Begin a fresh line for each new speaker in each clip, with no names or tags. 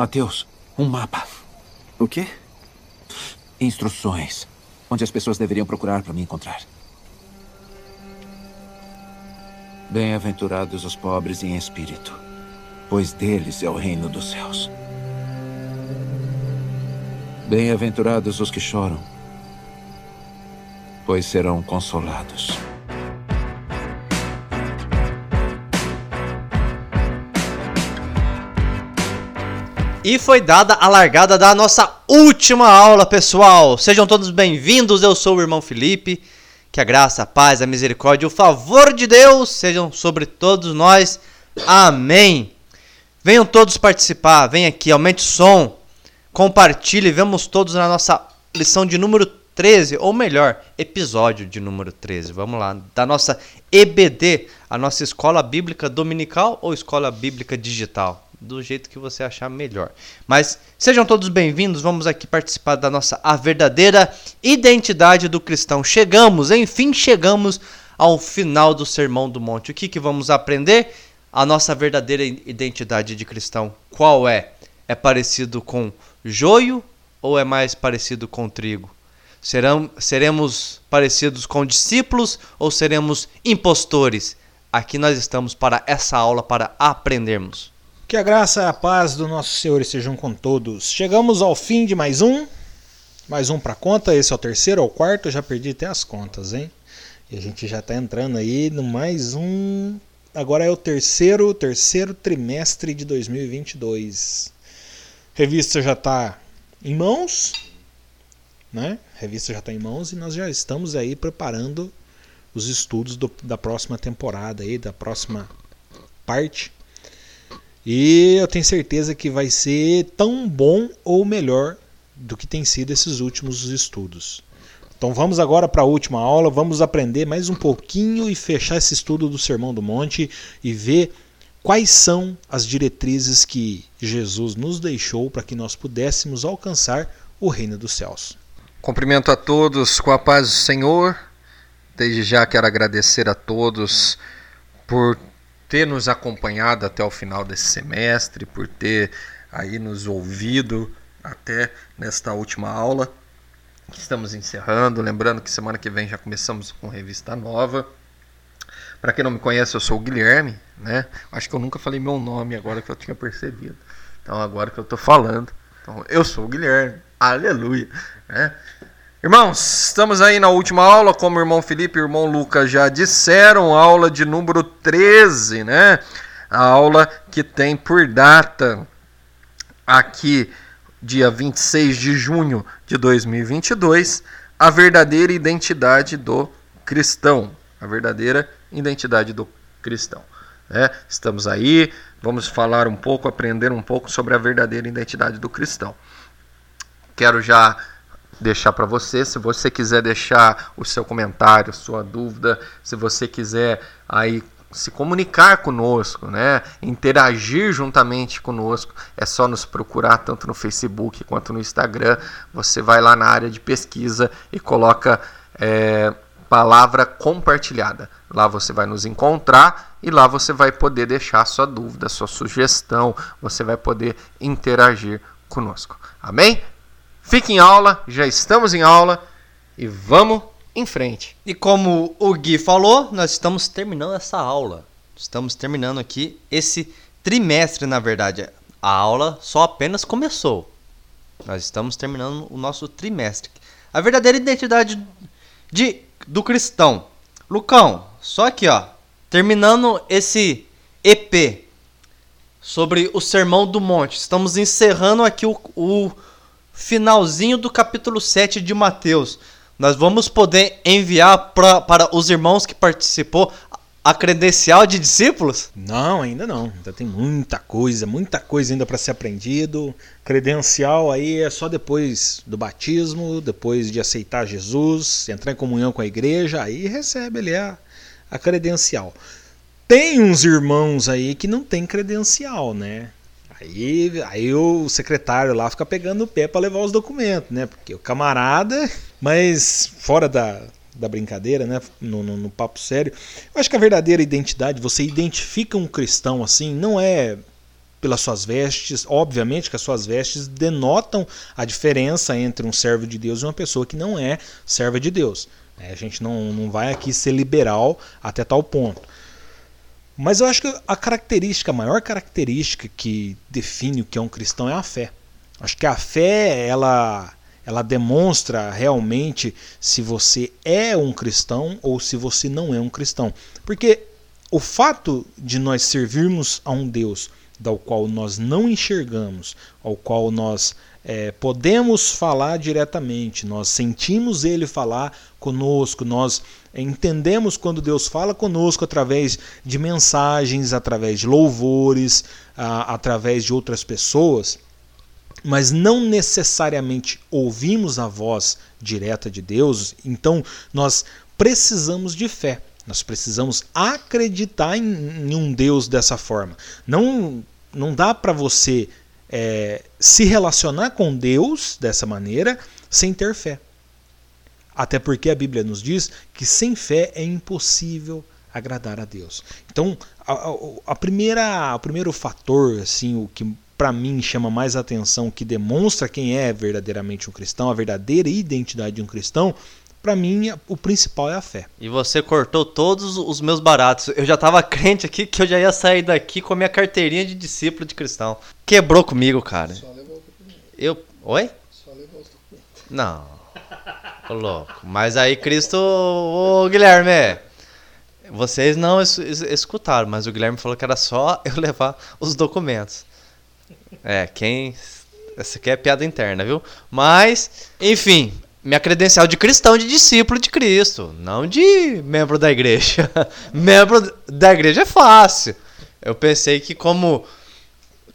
Mateus, um mapa.
O quê?
Instruções. Onde as pessoas deveriam procurar para me encontrar. Bem-aventurados os pobres em espírito, pois deles é o reino dos céus. Bem-aventurados os que choram, pois serão consolados.
E foi dada a largada da nossa última aula, pessoal. Sejam todos bem-vindos. Eu sou o irmão Felipe. Que a graça, a paz, a misericórdia e o favor de Deus sejam sobre todos nós. Amém. Venham todos participar. Vem aqui, aumente o som. Compartilhe. Vemos todos na nossa lição de número 13, ou melhor, episódio de número 13. Vamos lá, da nossa EBD, a nossa escola bíblica dominical ou escola bíblica digital do jeito que você achar melhor. Mas sejam todos bem-vindos, vamos aqui participar da nossa A Verdadeira Identidade do Cristão. Chegamos, enfim, chegamos ao final do Sermão do Monte. O que, que vamos aprender? A nossa verdadeira identidade de cristão. Qual é? É parecido com joio ou é mais parecido com trigo? Serão, seremos parecidos com discípulos ou seremos impostores? Aqui nós estamos para essa aula para aprendermos.
Que a graça e a paz do nosso Senhor estejam com todos. Chegamos ao fim de mais um. Mais um para conta. Esse é o terceiro ou quarto. Eu já perdi até as contas, hein? E a gente já está entrando aí no mais um. Agora é o terceiro, terceiro trimestre de 2022. Revista já está em mãos, né? Revista já está em mãos e nós já estamos aí preparando os estudos do, da próxima temporada aí, da próxima parte e eu tenho certeza que vai ser tão bom ou melhor do que tem sido esses últimos estudos. Então vamos agora para a última aula, vamos aprender mais um pouquinho e fechar esse estudo do Sermão do Monte e ver quais são as diretrizes que Jesus nos deixou para que nós pudéssemos alcançar o reino dos céus.
Cumprimento a todos com a paz do Senhor. Desde já quero agradecer a todos por ter nos acompanhado até o final desse semestre, por ter aí nos ouvido até nesta última aula que estamos encerrando. Lembrando que semana que vem já começamos com revista nova. Para quem não me conhece, eu sou o Guilherme, né? Acho que eu nunca falei meu nome agora que eu tinha percebido. Então agora que eu estou falando, então, eu sou o Guilherme. Aleluia, né? Irmãos, estamos aí na última aula, como o irmão Felipe e o irmão Lucas já disseram, aula de número 13, né? A aula que tem por data aqui, dia 26 de junho de 2022, a verdadeira identidade do cristão. A verdadeira identidade do cristão. Né? Estamos aí, vamos falar um pouco, aprender um pouco sobre a verdadeira identidade do cristão. Quero já deixar para você. Se você quiser deixar o seu comentário, sua dúvida, se você quiser aí se comunicar conosco, né? interagir juntamente conosco, é só nos procurar tanto no Facebook quanto no Instagram. Você vai lá na área de pesquisa e coloca é, palavra compartilhada. Lá você vai nos encontrar e lá você vai poder deixar sua dúvida, sua sugestão, você vai poder interagir conosco. Amém? Fique em aula, já estamos em aula e vamos em frente.
E como o Gui falou, nós estamos terminando essa aula. Estamos terminando aqui esse trimestre, na verdade. A aula só apenas começou. Nós estamos terminando o nosso trimestre. A verdadeira identidade de, do cristão. Lucão, só aqui, ó. Terminando esse EP sobre o Sermão do Monte. Estamos encerrando aqui o, o finalzinho do capítulo 7 de Mateus. Nós vamos poder enviar pra, para os irmãos que participou a credencial de discípulos?
Não, ainda não. Ainda tem muita coisa, muita coisa ainda para ser aprendido. Credencial aí é só depois do batismo, depois de aceitar Jesus, entrar em comunhão com a igreja, aí recebe ali a, a credencial. Tem uns irmãos aí que não tem credencial, né? Aí, aí o secretário lá fica pegando o pé para levar os documentos, né? Porque o camarada, mas fora da, da brincadeira, né? No, no, no, papo sério, eu acho que a verdadeira identidade, você identifica um cristão assim, não é pelas suas vestes. Obviamente que as suas vestes denotam a diferença entre um servo de Deus e uma pessoa que não é serva de Deus. É, a gente não, não vai aqui ser liberal até tal ponto. Mas eu acho que a característica, a maior característica que define o que é um cristão é a fé. Acho que a fé, ela, ela demonstra realmente se você é um cristão ou se você não é um cristão. Porque o fato de nós servirmos a um Deus do qual nós não enxergamos, ao qual nós é, podemos falar diretamente, nós sentimos Ele falar conosco, nós entendemos quando Deus fala conosco através de mensagens, através de louvores, a, através de outras pessoas, mas não necessariamente ouvimos a voz direta de Deus, então nós precisamos de fé. Nós precisamos acreditar em, em um Deus dessa forma. Não, não dá para você é, se relacionar com Deus dessa maneira sem ter fé. Até porque a Bíblia nos diz que sem fé é impossível agradar a Deus. Então, a, a, a primeira, o primeiro fator, assim, o que para mim chama mais atenção, que demonstra quem é verdadeiramente um cristão, a verdadeira identidade de um cristão, para mim o principal é a fé.
E você cortou todos os meus baratos. Eu já tava crente aqui que eu já ia sair daqui com a minha carteirinha de discípulo de cristão. Quebrou comigo, cara. Só levou o documento. Eu, oi? Só levou os documentos. Não. Ô, louco. Mas aí Cristo, ô Guilherme, vocês não es escutaram, mas o Guilherme falou que era só eu levar os documentos. É, quem essa aqui é piada interna, viu? Mas, enfim, minha credencial de cristão, de discípulo de Cristo, não de membro da igreja. membro da igreja é fácil. Eu pensei que como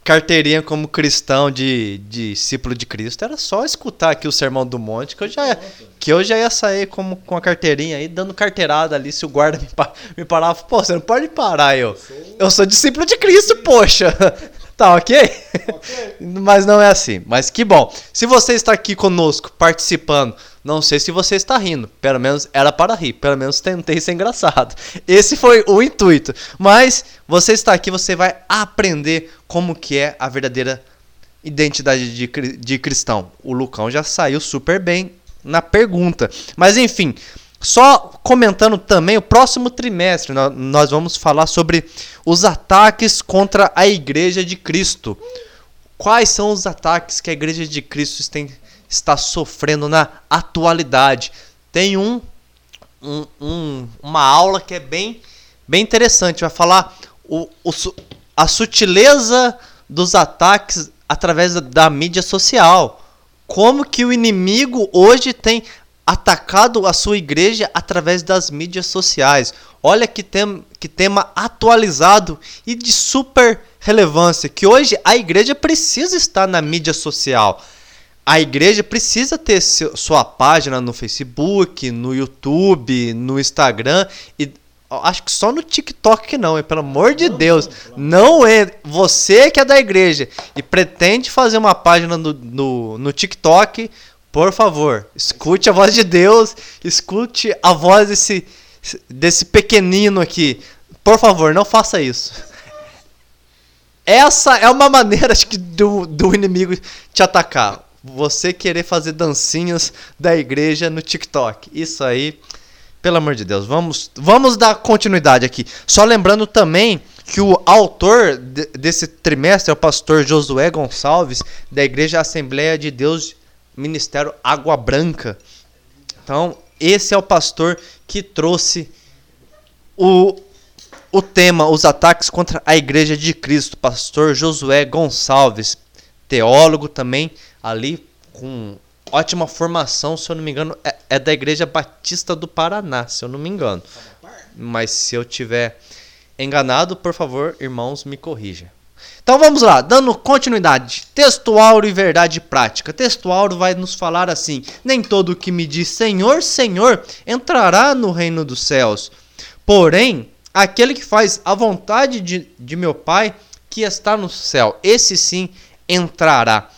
carteirinha como cristão de, de discípulo de Cristo era só escutar aqui o sermão do monte que eu já que eu já ia sair como com a carteirinha aí dando carteirada ali se o guarda me, me parava, pô, você não pode parar eu. Eu sou discípulo de Cristo, poxa. Tá ok? okay. Mas não é assim. Mas que bom. Se você está aqui conosco, participando, não sei se você está rindo. Pelo menos era para rir. Pelo menos tentei ser engraçado. Esse foi o intuito. Mas você está aqui, você vai aprender como que é a verdadeira identidade de, de cristão. O Lucão já saiu super bem na pergunta. Mas enfim, só comentando também, o próximo trimestre nós vamos falar sobre os ataques contra a Igreja de Cristo. Quais são os ataques que a Igreja de Cristo está sofrendo na atualidade? Tem um, um, um, uma aula que é bem, bem interessante. Vai falar o, o, a sutileza dos ataques através da, da mídia social. Como que o inimigo hoje tem atacado a sua igreja através das mídias sociais. Olha que, tem, que tema atualizado e de super relevância, que hoje a igreja precisa estar na mídia social. A igreja precisa ter sua página no Facebook, no YouTube, no Instagram e acho que só no TikTok que não, pelo amor de não, Deus. Não, não é você que é da igreja e pretende fazer uma página no, no, no TikTok, por favor, escute a voz de Deus, escute a voz desse, desse pequenino aqui. Por favor, não faça isso. Essa é uma maneira que, do, do inimigo te atacar. Você querer fazer dancinhas da igreja no TikTok. Isso aí, pelo amor de Deus, vamos, vamos dar continuidade aqui. Só lembrando também que o autor de, desse trimestre é o pastor Josué Gonçalves, da Igreja Assembleia de Deus Ministério Água Branca. Então, esse é o pastor que trouxe o, o tema, os ataques contra a Igreja de Cristo, pastor Josué Gonçalves, teólogo também, ali com ótima formação, se eu não me engano, é, é da Igreja Batista do Paraná, se eu não me engano. Mas se eu tiver enganado, por favor, irmãos, me corrija. Então vamos lá, dando continuidade. Textual e verdade prática. Textual vai nos falar assim: Nem todo que me diz Senhor, Senhor entrará no reino dos céus. Porém, aquele que faz a vontade de, de meu Pai que está no céu, esse sim entrará.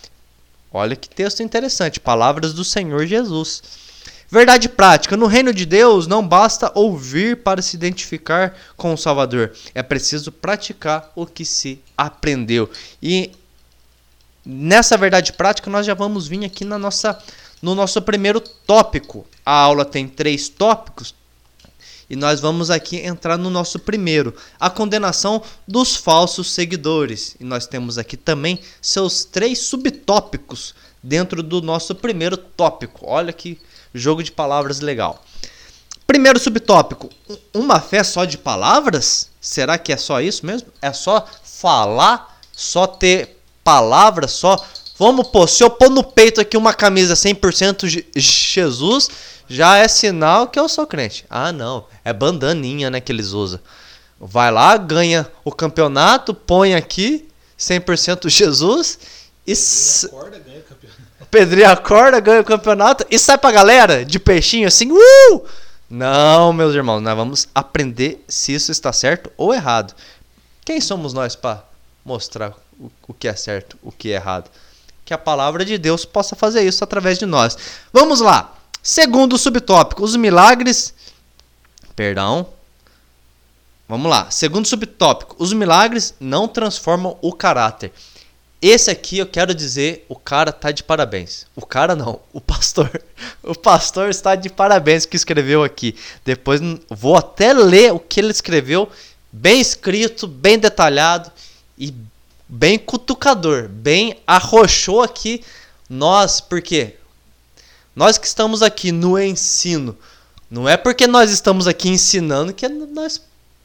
Olha que texto interessante, palavras do Senhor Jesus. Verdade prática: no reino de Deus não basta ouvir para se identificar com o Salvador, é preciso praticar o que se aprendeu. E nessa verdade prática nós já vamos vir aqui na nossa no nosso primeiro tópico. A aula tem três tópicos e nós vamos aqui entrar no nosso primeiro, a condenação dos falsos seguidores. E nós temos aqui também seus três subtópicos dentro do nosso primeiro tópico. Olha que jogo de palavras legal. Primeiro subtópico: uma fé só de palavras? Será que é só isso mesmo? É só falar, só ter palavras, só Vamos pôr, se eu pôr no peito aqui uma camisa 100% Jesus, já é sinal que eu sou crente. Ah, não, é bandaninha, né, que eles usam. Vai lá, ganha o campeonato, põe aqui 100% Jesus e acorda, ganha o campeonato. Pedrinho acorda, ganha o campeonato e sai pra galera de peixinho assim, uh! Não, meus irmãos, nós vamos aprender se isso está certo ou errado. Quem somos nós para mostrar o, o que é certo, o que é errado? que a palavra de Deus possa fazer isso através de nós. Vamos lá. Segundo subtópico, os milagres. Perdão. Vamos lá. Segundo subtópico, os milagres não transformam o caráter. Esse aqui eu quero dizer, o cara tá de parabéns. O cara não, o pastor. O pastor está de parabéns que escreveu aqui. Depois vou até ler o que ele escreveu, bem escrito, bem detalhado e bem cutucador, bem arrochou aqui nós, porque nós que estamos aqui no ensino, não é porque nós estamos aqui ensinando que nós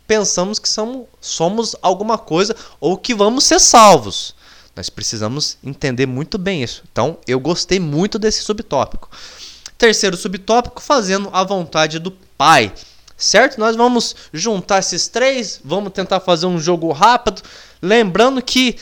pensamos que somos, somos alguma coisa ou que vamos ser salvos. Nós precisamos entender muito bem isso. Então, eu gostei muito desse subtópico. Terceiro subtópico, fazendo a vontade do Pai. Certo? Nós vamos juntar esses três, vamos tentar fazer um jogo rápido. Lembrando que,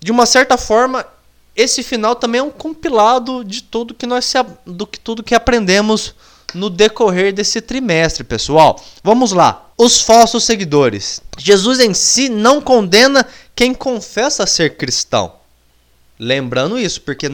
de uma certa forma, esse final também é um compilado de tudo que nós do que tudo que aprendemos no decorrer desse trimestre, pessoal. Vamos lá. Os falsos seguidores. Jesus em si não condena quem confessa ser cristão. Lembrando isso, porque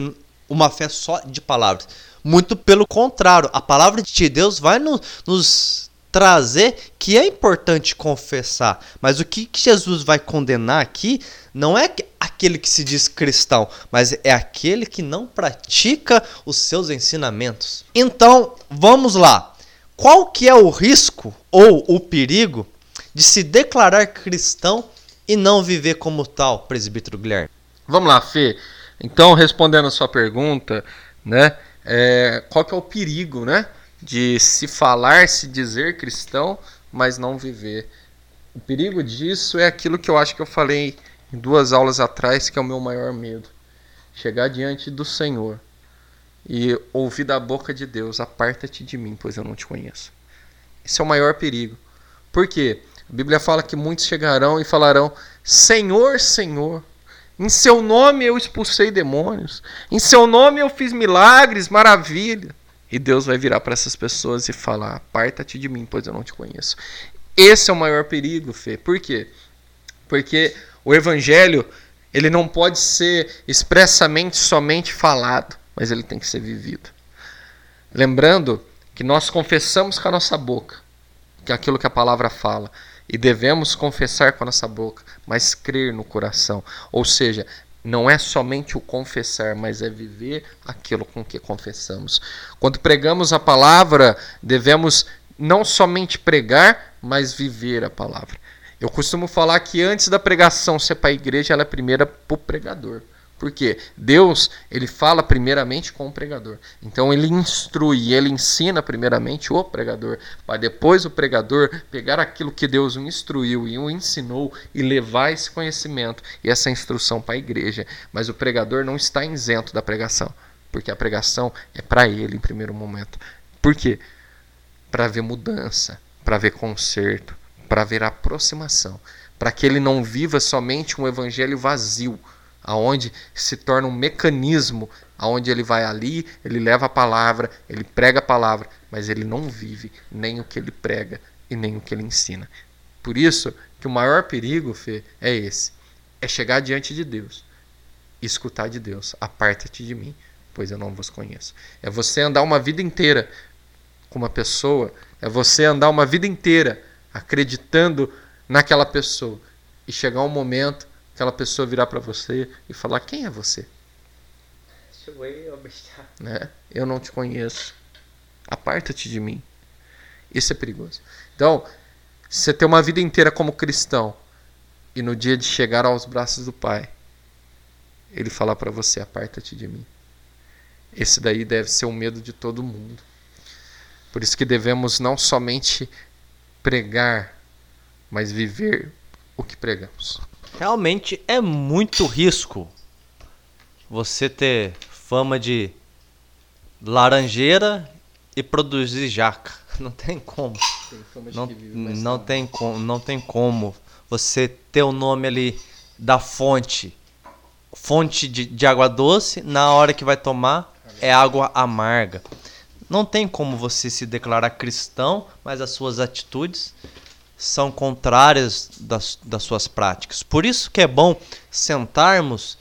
uma fé só de palavras. Muito pelo contrário, a palavra de Deus vai no, nos trazer que é importante confessar. Mas o que Jesus vai condenar aqui não é aquele que se diz cristão, mas é aquele que não pratica os seus ensinamentos. Então, vamos lá. Qual que é o risco ou o perigo de se declarar cristão e não viver como tal, presbítero Guilherme?
Vamos lá, Fê. Então, respondendo a sua pergunta, né? É, qual que é o perigo, né? de se falar, se dizer cristão, mas não viver. O perigo disso é aquilo que eu acho que eu falei em duas aulas atrás, que é o meu maior medo. Chegar diante do Senhor e ouvir da boca de Deus: Aparta-te de mim, pois eu não te conheço. Esse é o maior perigo. Por quê? A Bíblia fala que muitos chegarão e falarão: Senhor, Senhor, em seu nome eu expulsei demônios, em seu nome eu fiz milagres, maravilha. E Deus vai virar para essas pessoas e falar: Aparta-te de mim, pois eu não te conheço. Esse é o maior perigo, Fê. Por quê? Porque o evangelho ele não pode ser expressamente somente falado, mas ele tem que ser vivido. Lembrando que nós confessamos com a nossa boca, que é aquilo que a palavra fala, e devemos confessar com a nossa boca, mas crer no coração. Ou seja, não é somente o confessar, mas é viver aquilo com que confessamos. Quando pregamos a palavra, devemos não somente pregar, mas viver a palavra. Eu costumo falar que antes da pregação ser para a igreja, ela é primeira para o pregador. Porque Deus, ele fala primeiramente com o pregador. Então ele instrui, ele ensina primeiramente o pregador, para depois o pregador pegar aquilo que Deus o instruiu e o ensinou e levar esse conhecimento e essa instrução para a igreja. Mas o pregador não está isento da pregação, porque a pregação é para ele em primeiro momento. Por quê? Para ver mudança, para ver conserto, para ver aproximação, para que ele não viva somente um evangelho vazio aonde se torna um mecanismo aonde ele vai ali, ele leva a palavra, ele prega a palavra, mas ele não vive nem o que ele prega e nem o que ele ensina. Por isso que o maior perigo, Fê, é esse: é chegar diante de Deus escutar de Deus: aparta-te de mim, pois eu não vos conheço. É você andar uma vida inteira com uma pessoa é você andar uma vida inteira acreditando naquela pessoa e chegar um momento aquela pessoa virar para você e falar quem é você? Né? eu não te conheço. Aparta-te de mim. Isso é perigoso. Então você ter uma vida inteira como cristão e no dia de chegar aos braços do pai ele falar para você aparta-te de mim. Esse daí deve ser o medo de todo mundo. Por isso que devemos não somente pregar, mas viver o que pregamos.
Realmente é muito risco você ter fama de laranjeira e produzir jaca. Não tem como.
Tem
não, não tem como, não tem como você ter o nome ali da fonte, fonte de, de água doce, na hora que vai tomar é água amarga. Não tem como você se declarar cristão, mas as suas atitudes são contrárias das, das suas práticas. Por isso que é bom sentarmos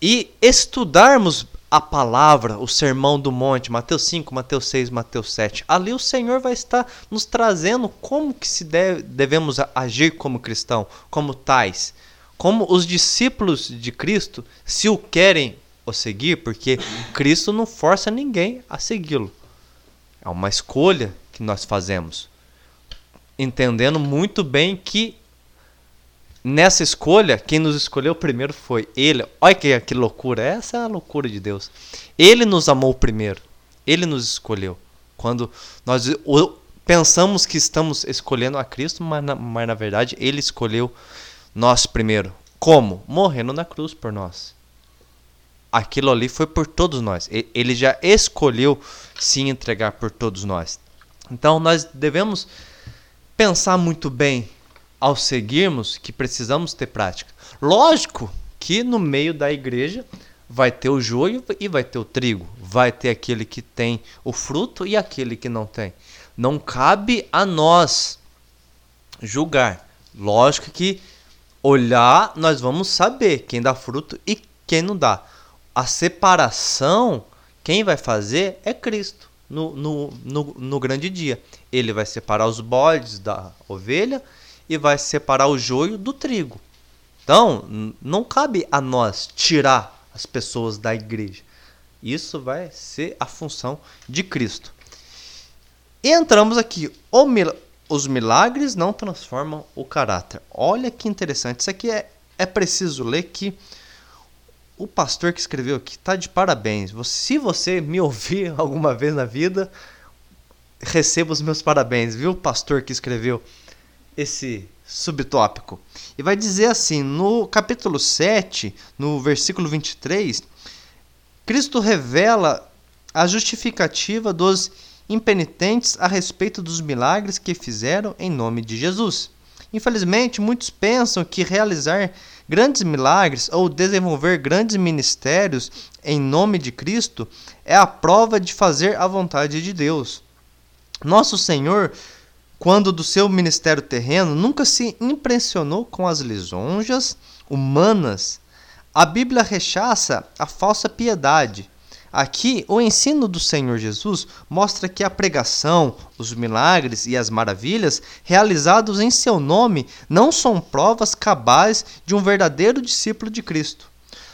e estudarmos a palavra, o sermão do monte, Mateus 5, Mateus 6, Mateus 7. Ali o Senhor vai estar nos trazendo como que se deve, devemos agir como cristão, como tais. Como os discípulos de Cristo, se o querem o seguir, porque Cristo não força ninguém a segui-lo. É uma escolha que nós fazemos. Entendendo muito bem que nessa escolha, quem nos escolheu primeiro foi Ele. Olha que, que loucura, essa é a loucura de Deus. Ele nos amou primeiro, Ele nos escolheu. Quando nós pensamos que estamos escolhendo a Cristo, mas na, mas na verdade Ele escolheu nós primeiro. Como? Morrendo na cruz por nós aquilo ali foi por todos nós. Ele já escolheu se entregar por todos nós. Então nós devemos pensar muito bem ao seguirmos que precisamos ter prática. Lógico que no meio da igreja vai ter o joio e vai ter o trigo, vai ter aquele que tem o fruto e aquele que não tem. Não cabe a nós julgar. Lógico que olhar, nós vamos saber quem dá fruto e quem não dá a separação, quem vai fazer é Cristo no, no, no, no grande dia. Ele vai separar os bodes da ovelha e vai separar o joio do trigo. Então, não cabe a nós tirar as pessoas da igreja. Isso vai ser a função de Cristo. E entramos aqui. Os milagres não transformam o caráter. Olha que interessante. Isso aqui é, é preciso ler que o pastor que escreveu aqui está de parabéns. Se você me ouvir alguma vez na vida, receba os meus parabéns, viu, pastor que escreveu esse subtópico. E vai dizer assim, no capítulo 7, no versículo 23, Cristo revela a justificativa dos impenitentes a respeito dos milagres que fizeram em nome de Jesus. Infelizmente, muitos pensam que realizar Grandes milagres ou desenvolver grandes ministérios em nome de Cristo é a prova de fazer a vontade de Deus. Nosso Senhor, quando do seu ministério terreno, nunca se impressionou com as lisonjas humanas. A Bíblia rechaça a falsa piedade Aqui, o ensino do Senhor Jesus mostra que a pregação, os milagres e as maravilhas realizados em seu nome não são provas cabais de um verdadeiro discípulo de Cristo.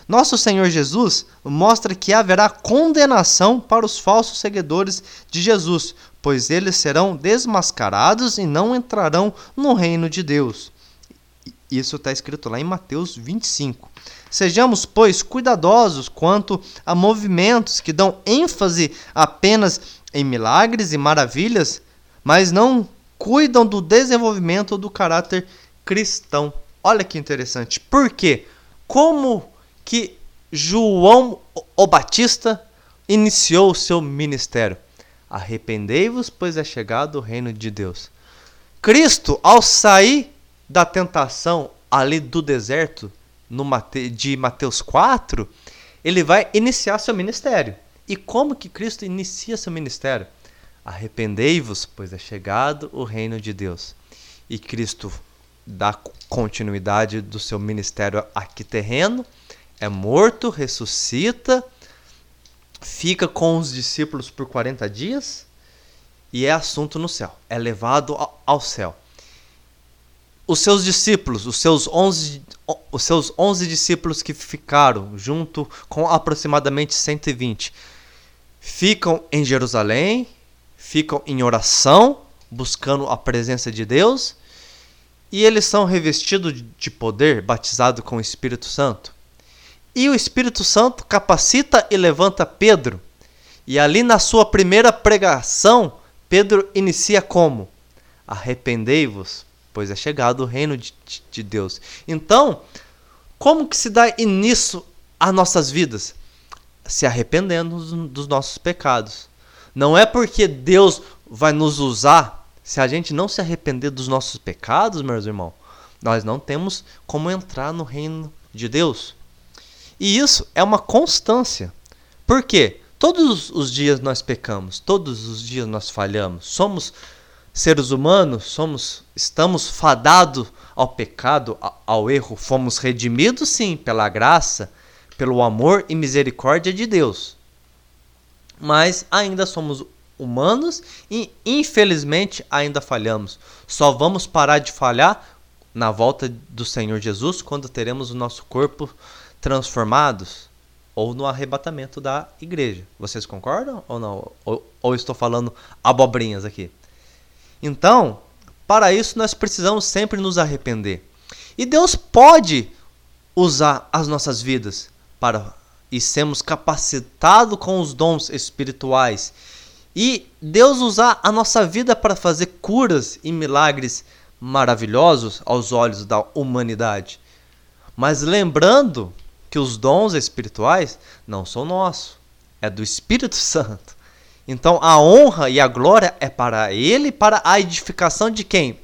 Nosso Senhor Jesus mostra que haverá condenação para os falsos seguidores de Jesus, pois eles serão desmascarados e não entrarão no reino de Deus. Isso está escrito lá em Mateus 25. Sejamos, pois, cuidadosos quanto a movimentos que dão ênfase apenas em milagres e maravilhas, mas não cuidam do desenvolvimento do caráter cristão. Olha que interessante. Por quê? Como que João o Batista iniciou o seu ministério? Arrependei-vos, pois é chegado o reino de Deus. Cristo, ao sair da tentação ali do deserto, no Mate, de Mateus 4, ele vai iniciar seu ministério. E como que Cristo inicia seu ministério? Arrependei-vos, pois é chegado o reino de Deus. E Cristo dá continuidade do seu ministério aqui terreno, é morto, ressuscita, fica com os discípulos por 40 dias e é assunto no céu, é levado ao céu. Os seus discípulos, os seus 11, os seus 11 discípulos que ficaram junto com aproximadamente 120, ficam em Jerusalém, ficam em oração, buscando a presença de Deus, e eles são revestidos de poder, batizados com o Espírito Santo. E o Espírito Santo capacita e levanta Pedro. E ali na sua primeira pregação, Pedro inicia como? Arrependei-vos, pois é chegado o reino de, de Deus. Então, como que se dá início às nossas vidas? Se arrependendo dos nossos pecados. Não é porque Deus vai nos usar se a gente não se arrepender dos nossos pecados, meus irmãos. Nós não temos como entrar no reino de Deus. E isso é uma constância. Por quê? Todos os dias nós pecamos, todos os dias nós falhamos. Somos seres humanos, somos estamos fadados ao pecado, ao erro. Fomos redimidos sim pela graça, pelo amor e misericórdia de Deus. Mas ainda somos humanos e infelizmente ainda falhamos. Só vamos parar de falhar na volta do Senhor Jesus quando teremos o nosso corpo transformados ou no arrebatamento da igreja. Vocês concordam ou não? Ou, ou estou falando abobrinhas aqui? Então, para isso nós precisamos sempre nos arrepender. E Deus pode usar as nossas vidas para e sermos capacitados com os dons espirituais. E Deus usar a nossa vida para fazer curas e milagres maravilhosos aos olhos da humanidade. Mas lembrando que os dons espirituais não são nossos, é do Espírito Santo. Então a honra e a glória é para ele, para a edificação de quem?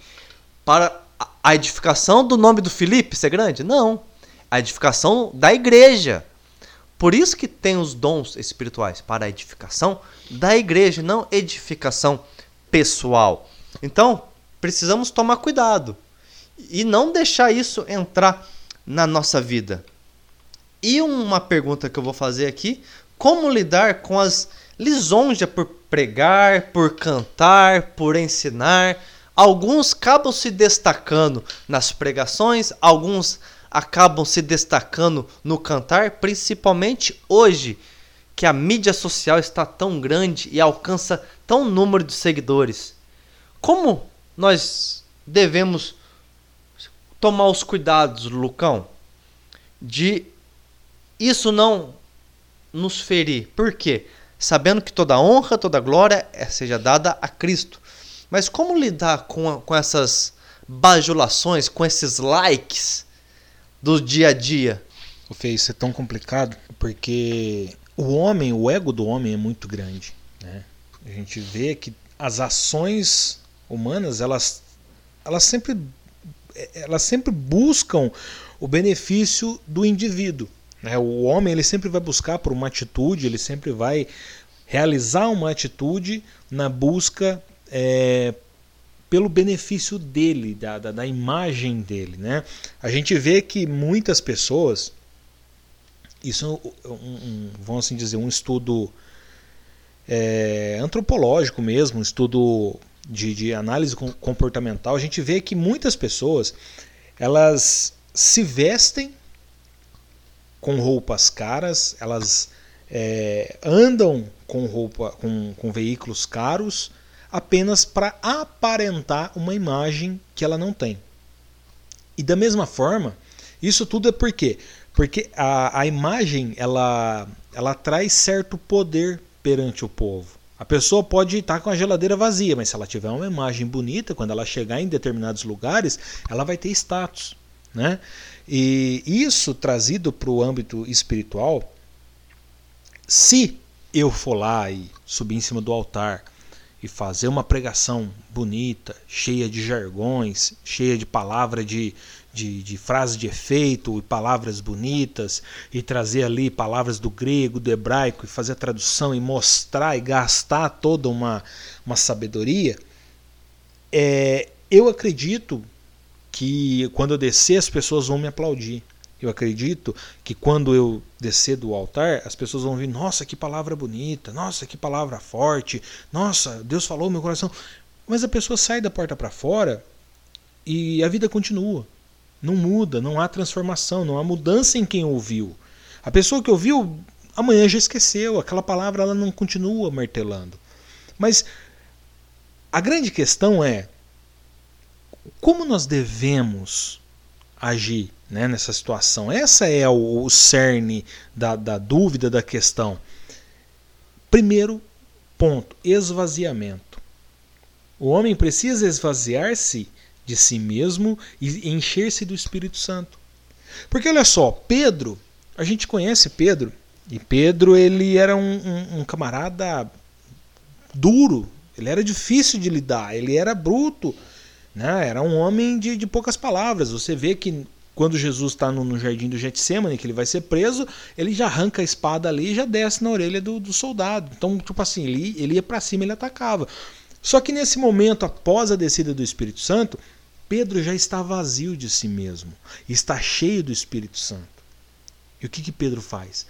Para a edificação do nome do Filipe ser grande? Não. A edificação da igreja. Por isso que tem os dons espirituais para a edificação da igreja, não edificação pessoal. Então, precisamos tomar cuidado e não deixar isso entrar na nossa vida. E uma pergunta que eu vou fazer aqui: como lidar com as lisonjas por pregar, por cantar, por ensinar? Alguns acabam se destacando nas pregações, alguns acabam se destacando no cantar, principalmente hoje que a mídia social está tão grande e alcança tão número de seguidores. Como nós devemos tomar os cuidados, Lucão, de isso não nos ferir. Por quê? Sabendo que toda honra, toda glória é, seja dada a Cristo. Mas como lidar com, a, com essas bajulações, com esses likes do dia a dia?
O Fê, isso é tão complicado porque o homem, o ego do homem é muito grande. Né? A gente vê que as ações humanas, elas, elas, sempre, elas sempre buscam o benefício do indivíduo. Né? O homem ele sempre vai buscar por uma atitude, ele sempre vai realizar uma atitude na busca é, pelo benefício dele, da, da, da, imagem dele. Né? A gente vê que muitas pessoas, isso é um, um, vamos assim dizer, um estudo é, antropológico mesmo, um estudo de, de análise comportamental, a gente vê que muitas pessoas elas se vestem com roupas caras, elas é, andam com roupa, com, com veículos caros, apenas para aparentar uma imagem que ela não tem. E da mesma forma, isso tudo é por quê? Porque a, a imagem ela, ela traz certo poder perante o povo. A pessoa pode estar com a geladeira vazia, mas se ela tiver uma imagem bonita, quando ela chegar em determinados lugares, ela vai ter status. Né? E isso trazido para o âmbito espiritual, se eu for lá e subir em cima do altar e fazer uma pregação bonita, cheia de jargões, cheia de palavra de, de, de frases de efeito e palavras bonitas, e trazer ali palavras do grego, do hebraico, e fazer a tradução e mostrar e gastar toda uma, uma sabedoria, é, eu acredito que quando eu descer as pessoas vão me aplaudir. Eu acredito que quando eu descer do altar, as pessoas vão vir, nossa, que palavra bonita, nossa, que palavra forte, nossa, Deus falou meu coração. Mas a pessoa sai da porta para fora e a vida continua. Não muda, não há transformação, não há mudança em quem ouviu. A pessoa que ouviu, amanhã já esqueceu, aquela palavra ela não continua martelando. Mas a grande questão é como nós devemos agir né, nessa situação. Essa é o, o cerne da, da dúvida, da questão. Primeiro ponto: esvaziamento. O homem precisa esvaziar-se de si mesmo e encher-se do Espírito Santo. Porque olha só, Pedro, a gente conhece Pedro, e Pedro ele era um, um, um camarada duro, ele era difícil de lidar, ele era bruto, né? era um homem de, de poucas palavras. Você vê que quando Jesus está no, no, jardim do Getsemane, que ele vai ser preso, ele já arranca a espada ali e já desce na orelha do, do soldado. Então, tipo assim, ele, ele ia para cima, ele atacava. Só que nesse momento, após a descida do Espírito Santo, Pedro já está vazio de si mesmo, está cheio do Espírito Santo. E o que, que Pedro faz?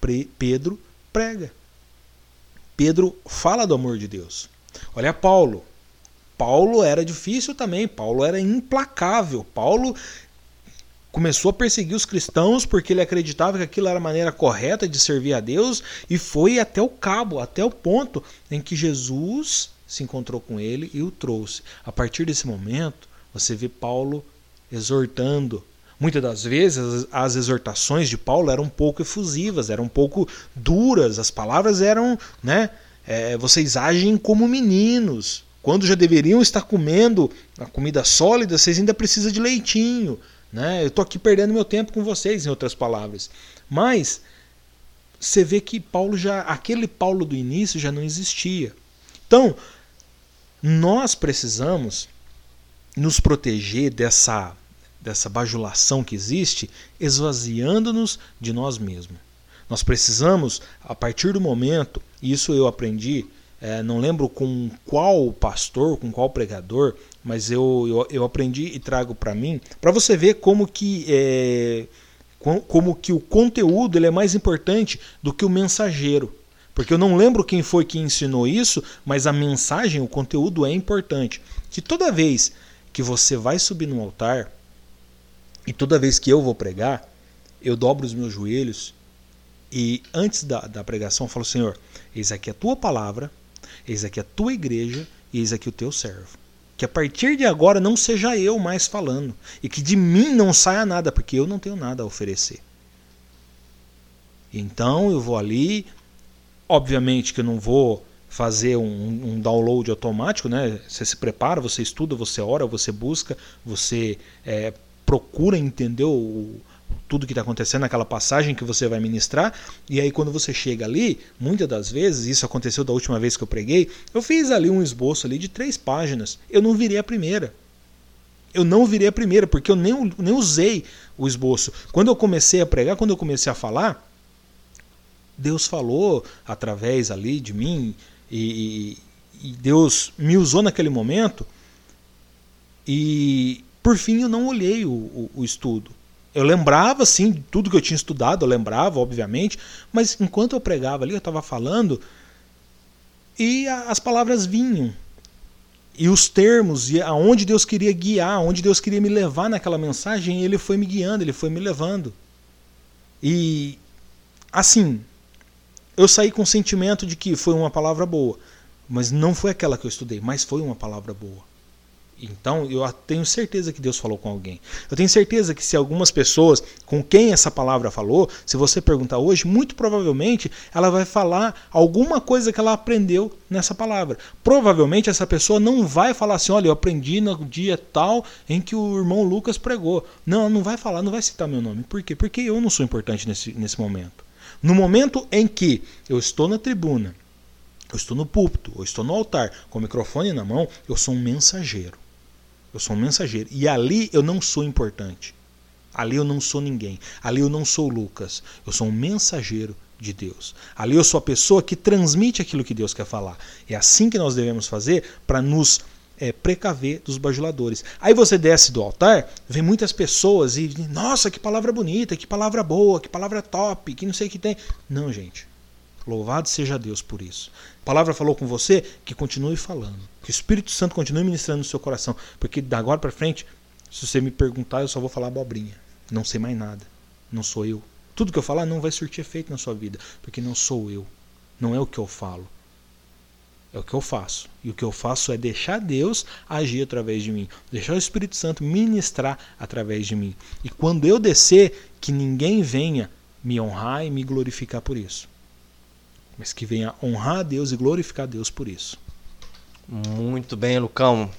Pre Pedro prega. Pedro fala do amor de Deus. Olha Paulo. Paulo era difícil também, Paulo era implacável. Paulo começou a perseguir os cristãos porque ele acreditava que aquilo era a maneira correta de servir a Deus e foi até o cabo, até o ponto em que Jesus se encontrou com ele e o trouxe. A partir desse momento, você vê Paulo exortando. Muitas das vezes as exortações de Paulo eram um pouco efusivas, eram um pouco duras, as palavras eram, né? É, vocês agem como meninos. Quando já deveriam estar comendo a comida sólida, vocês ainda precisam de leitinho. Né? Eu estou aqui perdendo meu tempo com vocês, em outras palavras. Mas você vê que Paulo já, aquele Paulo do início já não existia. Então, nós precisamos nos proteger dessa dessa bajulação que existe, esvaziando-nos de nós mesmos. Nós precisamos, a partir do momento, e isso eu aprendi, é, não lembro com qual pastor, com qual pregador, mas eu, eu, eu aprendi e trago para mim, para você ver como que é, como que o conteúdo ele é mais importante do que o mensageiro. Porque eu não lembro quem foi que ensinou isso, mas a mensagem, o conteúdo é importante. Que toda vez que você vai subir no altar, e toda vez que eu vou pregar, eu dobro os meus joelhos e antes da, da pregação eu falo, Senhor, eis aqui a tua palavra, eis aqui a tua igreja e eis aqui o teu servo. Que a partir de agora não seja eu mais falando. E que de mim não saia nada, porque eu não tenho nada a oferecer. Então eu vou ali. Obviamente que eu não vou fazer um, um, download automático, né? Você se prepara, você estuda, você ora, você busca, você é, procura entender o, tudo que está acontecendo naquela passagem que você vai ministrar. E aí, quando você chega ali, muitas das vezes, isso aconteceu da última vez que eu preguei, eu fiz ali um esboço ali de três páginas. Eu não virei a primeira. Eu não virei a primeira, porque eu nem, nem usei o esboço. Quando eu comecei a pregar, quando eu comecei a falar, Deus falou através ali de mim e, e Deus me usou naquele momento. E por fim eu não olhei o, o, o estudo. Eu lembrava, assim, tudo que eu tinha estudado, eu lembrava, obviamente, mas enquanto eu pregava ali, eu estava falando, e a, as palavras vinham. E os termos, e aonde Deus queria guiar, aonde Deus queria me levar naquela mensagem, Ele foi me guiando, Ele foi me levando. E, assim, eu saí com o sentimento de que foi uma palavra boa, mas não foi aquela que eu estudei, mas foi uma palavra boa. Então, eu tenho certeza que Deus falou com alguém. Eu tenho certeza que se algumas pessoas com quem essa palavra falou, se você perguntar hoje, muito provavelmente ela vai falar alguma coisa que ela aprendeu nessa palavra. Provavelmente essa pessoa não vai falar assim: olha, eu aprendi no dia tal em que o irmão Lucas pregou. Não, não vai falar, não vai citar meu nome. Por quê? Porque eu não sou importante nesse, nesse momento. No momento em que eu estou na tribuna, eu estou no púlpito, eu estou no altar, com o microfone na mão, eu sou um mensageiro. Eu sou um mensageiro. E ali eu não sou importante. Ali eu não sou ninguém. Ali eu não sou Lucas. Eu sou um mensageiro de Deus. Ali eu sou a pessoa que transmite aquilo que Deus quer falar. É assim que nós devemos fazer para nos é, precaver dos bajuladores. Aí você desce do altar, vem muitas pessoas e nossa, que palavra bonita, que palavra boa, que palavra top, que não sei o que tem. Não, gente. Louvado seja Deus por isso. A palavra falou com você que continue falando. Que o Espírito Santo continue ministrando no seu coração. Porque da agora para frente, se você me perguntar, eu só vou falar abobrinha. Não sei mais nada. Não sou eu. Tudo que eu falar não vai surtir efeito na sua vida. Porque não sou eu. Não é o que eu falo. É o que eu faço. E o que eu faço é deixar Deus agir através de mim. Deixar o Espírito Santo ministrar através de mim. E quando eu descer, que ninguém venha me honrar e me glorificar por isso mas que venha honrar a Deus e glorificar a Deus por isso.
Muito bem, Lucão.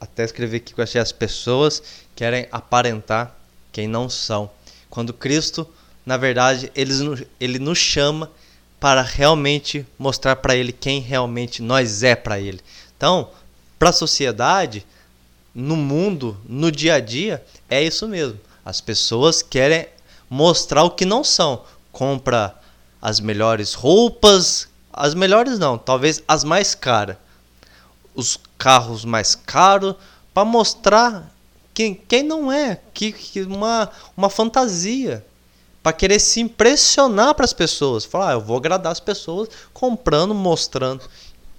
Até escrevi aqui que eu achei as pessoas querem aparentar quem não são. Quando Cristo, na verdade, ele, ele nos chama para realmente mostrar para ele quem realmente nós é para ele. Então, para a sociedade, no mundo, no dia a dia, é isso mesmo. As pessoas querem mostrar o que não são. Compra as melhores roupas, as melhores não, talvez as mais caras, os carros mais caros, para mostrar quem, quem não é, que, que uma, uma fantasia, para querer se impressionar para as pessoas, falar, ah, eu vou agradar as pessoas comprando, mostrando.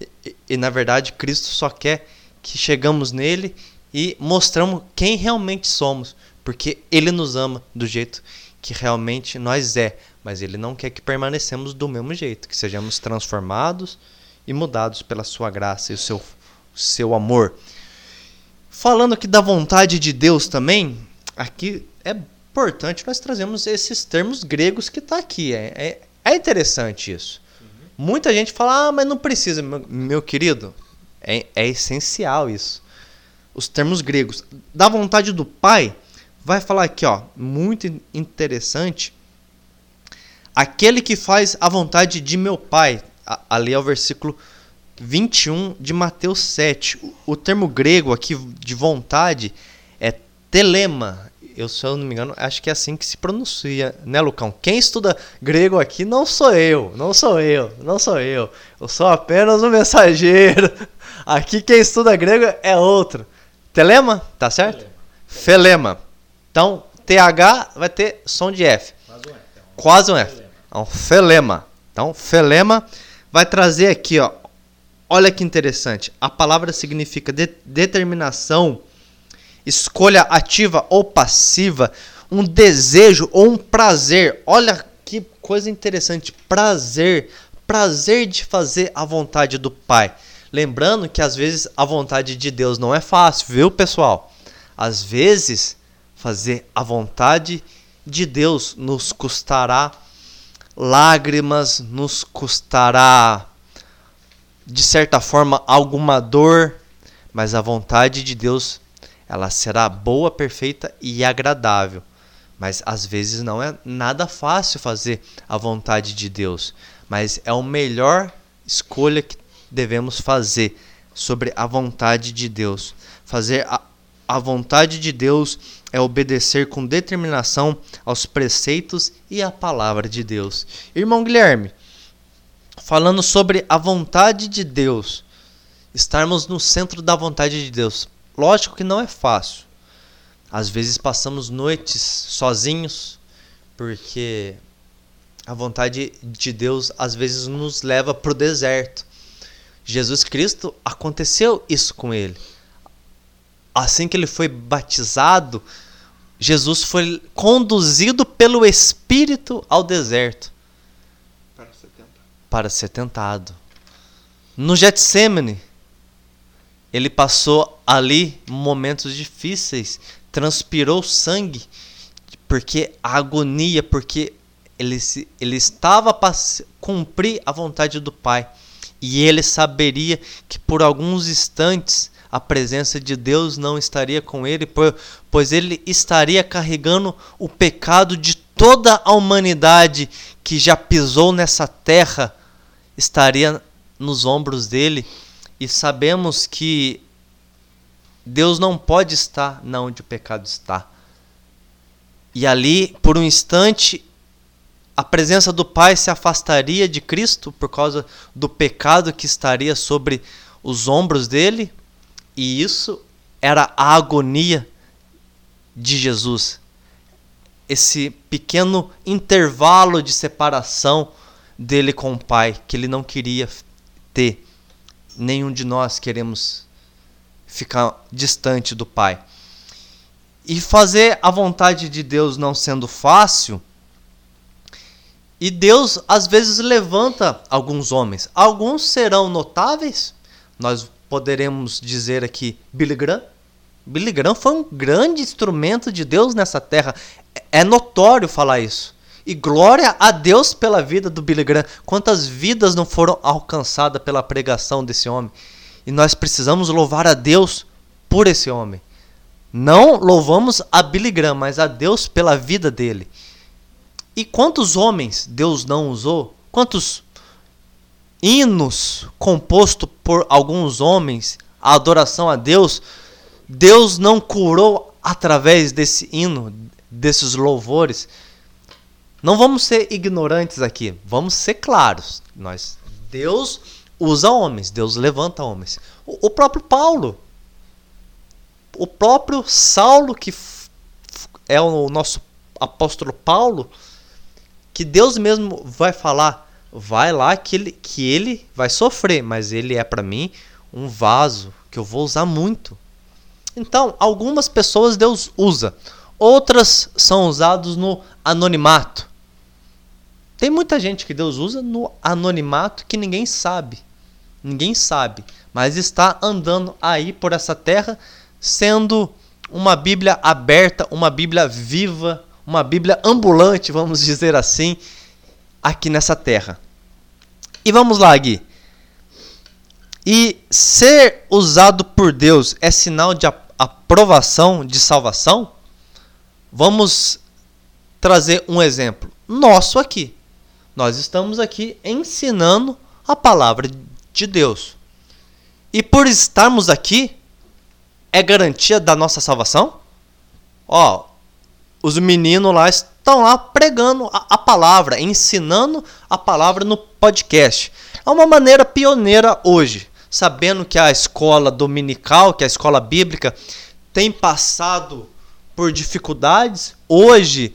E, e, e na verdade Cristo só quer que chegamos nele e mostramos quem realmente somos, porque ele nos ama do jeito que realmente nós é, mas ele não quer que permanecemos do mesmo jeito, que sejamos transformados e mudados pela sua graça e o seu, seu amor. Falando aqui da vontade de Deus também, aqui é importante nós trazemos esses termos gregos que está aqui. É, é, é, interessante isso. Muita gente fala, ah, mas não precisa, meu, meu querido. É, é essencial isso. Os termos gregos. Da vontade do Pai, vai falar aqui, ó, muito interessante Aquele que faz a vontade de meu Pai. Ali é o versículo 21 de Mateus 7. O termo grego aqui de vontade é telema. Eu, se eu não me engano, acho que é assim que se pronuncia, né, Lucão? Quem estuda grego aqui não sou eu, não sou eu, não sou eu. Eu sou apenas um mensageiro. Aqui quem estuda grego é outro. Telema, tá certo? Felema. Então, TH vai ter som de F. Quase um F. Então, felema. Então, felema vai trazer aqui, ó. Olha que interessante. A palavra significa de determinação, escolha ativa ou passiva, um desejo ou um prazer. Olha que coisa interessante. Prazer. Prazer de fazer a vontade do Pai. Lembrando que às vezes a vontade de Deus não é fácil, viu, pessoal? Às vezes, fazer a vontade de Deus nos custará lágrimas, nos custará, de certa forma, alguma dor, mas a vontade de Deus ela será boa, perfeita e agradável. Mas às vezes não é nada fácil fazer a vontade de Deus, mas é a melhor escolha que devemos fazer sobre a vontade de Deus. Fazer a, a vontade de Deus é obedecer com determinação aos preceitos e à palavra de Deus. Irmão Guilherme, falando sobre a vontade de Deus, estarmos no centro da vontade de Deus. Lógico que não é fácil. Às vezes passamos noites sozinhos, porque a vontade de Deus às vezes nos leva para o deserto. Jesus Cristo aconteceu isso com ele. Assim que ele foi batizado, Jesus foi conduzido pelo Espírito ao deserto
para ser tentado.
Para ser tentado. No Getsemane, ele passou ali momentos difíceis, transpirou sangue, porque a agonia, porque ele, ele estava para cumprir a vontade do Pai. E ele saberia que por alguns instantes a presença de Deus não estaria com ele, pois ele estaria carregando o pecado de toda a humanidade que já pisou nessa terra, estaria nos ombros dele. E sabemos que Deus não pode estar na onde o pecado está. E ali, por um instante, a presença do Pai se afastaria de Cristo por causa do pecado que estaria sobre os ombros dele, E isso era a agonia de Jesus. Esse pequeno intervalo de separação dele com o Pai, que ele não queria ter. Nenhum de nós queremos ficar distante do Pai. E fazer a vontade de Deus não sendo fácil, e Deus às vezes levanta alguns homens. Alguns serão notáveis. Nós poderemos dizer aqui Billy Graham. Billy Graham foi um grande instrumento de Deus nessa terra. É notório falar isso. E glória a Deus pela vida do Billy Graham. Quantas vidas não foram alcançadas pela pregação desse homem? E nós precisamos louvar a Deus por esse homem. Não louvamos a Billy Graham, mas a Deus pela vida dele. E quantos homens Deus não usou? Quantos hinos compostos por alguns homens, a adoração a Deus, Deus não curou através desse hino, desses louvores? Não vamos ser ignorantes aqui, vamos ser claros. Nós Deus usa homens, Deus levanta homens. O, o próprio Paulo, o próprio Saulo que é o nosso apóstolo Paulo, que Deus mesmo vai falar, vai lá que ele, que ele vai sofrer, mas ele é para mim um vaso que eu vou usar muito. Então, algumas pessoas Deus usa, outras são usados no anonimato. Tem muita gente que Deus usa no anonimato que ninguém sabe. Ninguém sabe, mas está andando aí por essa terra sendo uma Bíblia aberta, uma Bíblia viva, uma Bíblia ambulante, vamos dizer assim, aqui nessa terra. E vamos lá, Gui. E ser usado por Deus é sinal de aprovação de salvação? Vamos trazer um exemplo nosso aqui. Nós estamos aqui ensinando a palavra de Deus. E por estarmos aqui, é garantia da nossa salvação? Ó, os meninos lá estão lá pregando a, a, palavra, ensinando a palavra no podcast. É uma maneira pioneira hoje, sabendo que a escola dominical, que a escola bíblica, tem passado por dificuldades. Hoje,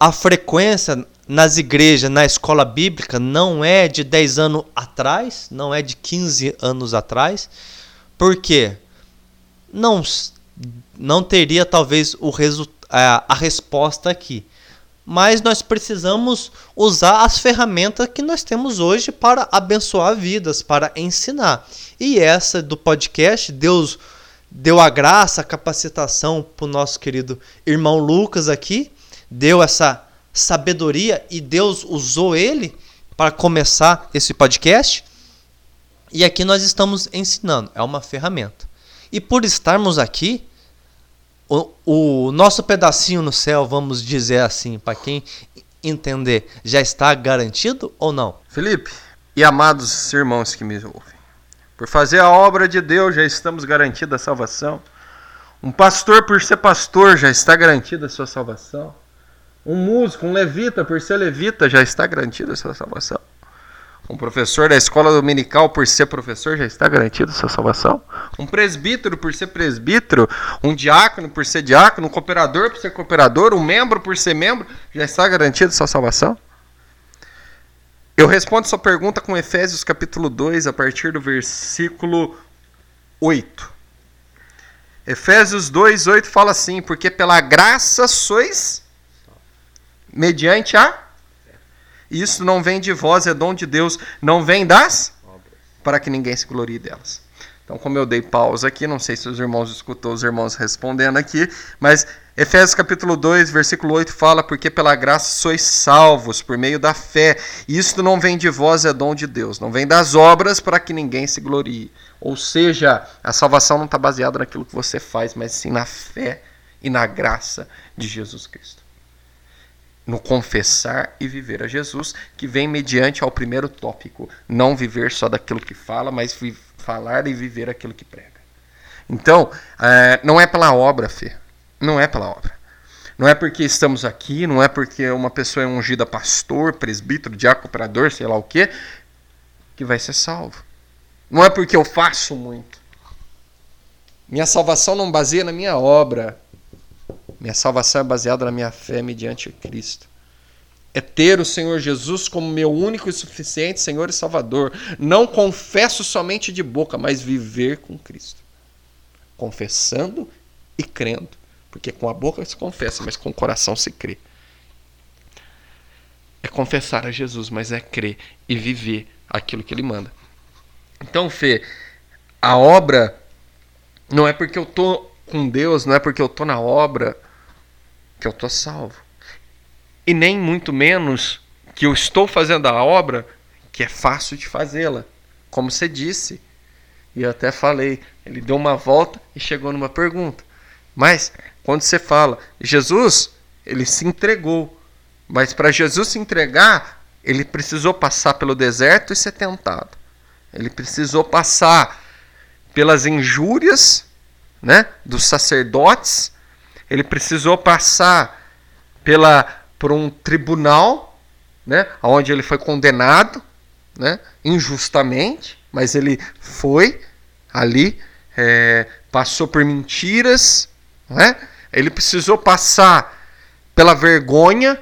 a frequência nas igrejas, na escola bíblica, não é de 10 anos atrás, não é de 15 anos atrás. Por quê? Não, não teria talvez o resultado a, a resposta aqui. Mas nós precisamos usar as ferramentas que nós temos hoje para abençoar vidas, para ensinar. E essa do podcast, Deus deu a graça, a capacitação para o nosso querido irmão Lucas aqui, deu essa sabedoria e Deus usou ele para começar esse podcast. E aqui nós estamos ensinando, é uma ferramenta. E por estarmos aqui, o, o nosso pedacinho no céu, vamos dizer assim, para quem entender, já está garantido ou não?
Felipe e amados irmãos que me ouvem, por fazer a obra de Deus já estamos garantidos a salvação. Um pastor, por ser pastor, já está garantida a sua salvação. Um músico, um levita, por ser levita, já está garantida a sua salvação. Um professor da escola dominical, por ser professor, já está garantido sua salvação. Um presbítero, por ser presbítero. Um diácono, por ser diácono. Um cooperador, por ser cooperador. Um membro, por ser membro, já está garantido sua salvação. Eu respondo sua pergunta com Efésios capítulo 2, a partir do versículo 8. Efésios 2, 8 fala assim: Porque pela graça sois, mediante a isso não vem de vós, é dom de Deus, não vem das para que ninguém se glorie delas. Então, como eu dei pausa aqui, não sei se os irmãos escutou os irmãos respondendo aqui, mas Efésios capítulo 2, versículo 8 fala: Porque pela graça sois salvos por meio da fé. Isto não vem de vós, é dom de Deus. Não vem das obras para que ninguém se glorie. Ou seja, a salvação não está baseada naquilo que você faz, mas sim na fé e na graça de Jesus Cristo no confessar e viver a Jesus, que vem mediante ao primeiro tópico, não viver só daquilo que fala, mas falar e viver aquilo que prega. Então, é, não é pela obra, Fê. Não é pela obra. Não é porque estamos aqui, não é porque uma pessoa é ungida pastor, presbítero, diácono, operador, sei lá o que, que vai ser salvo. Não é porque eu faço muito. Minha salvação não baseia na minha obra. Minha salvação é baseada na minha fé mediante Cristo. É ter o Senhor Jesus como meu único e suficiente Senhor e Salvador. Não confesso somente de boca, mas viver com Cristo. Confessando e crendo. Porque com a boca se confessa, mas com o coração se crê. É confessar a Jesus, mas é crer e viver aquilo que ele manda. Então, Fê, a obra não é porque eu tô com Deus, não é porque eu tô na obra que eu tô salvo. E nem muito menos que eu estou fazendo a obra que é fácil de fazê-la, como você disse. E eu até falei, ele deu uma volta e chegou numa pergunta. Mas quando você fala, Jesus, ele se entregou. Mas para Jesus se entregar, ele precisou passar pelo deserto e ser tentado. Ele precisou passar pelas injúrias né, dos sacerdotes. Ele precisou passar pela, por um tribunal, né, onde ele foi condenado né, injustamente, mas ele foi ali, é, passou por mentiras, né? ele precisou passar pela vergonha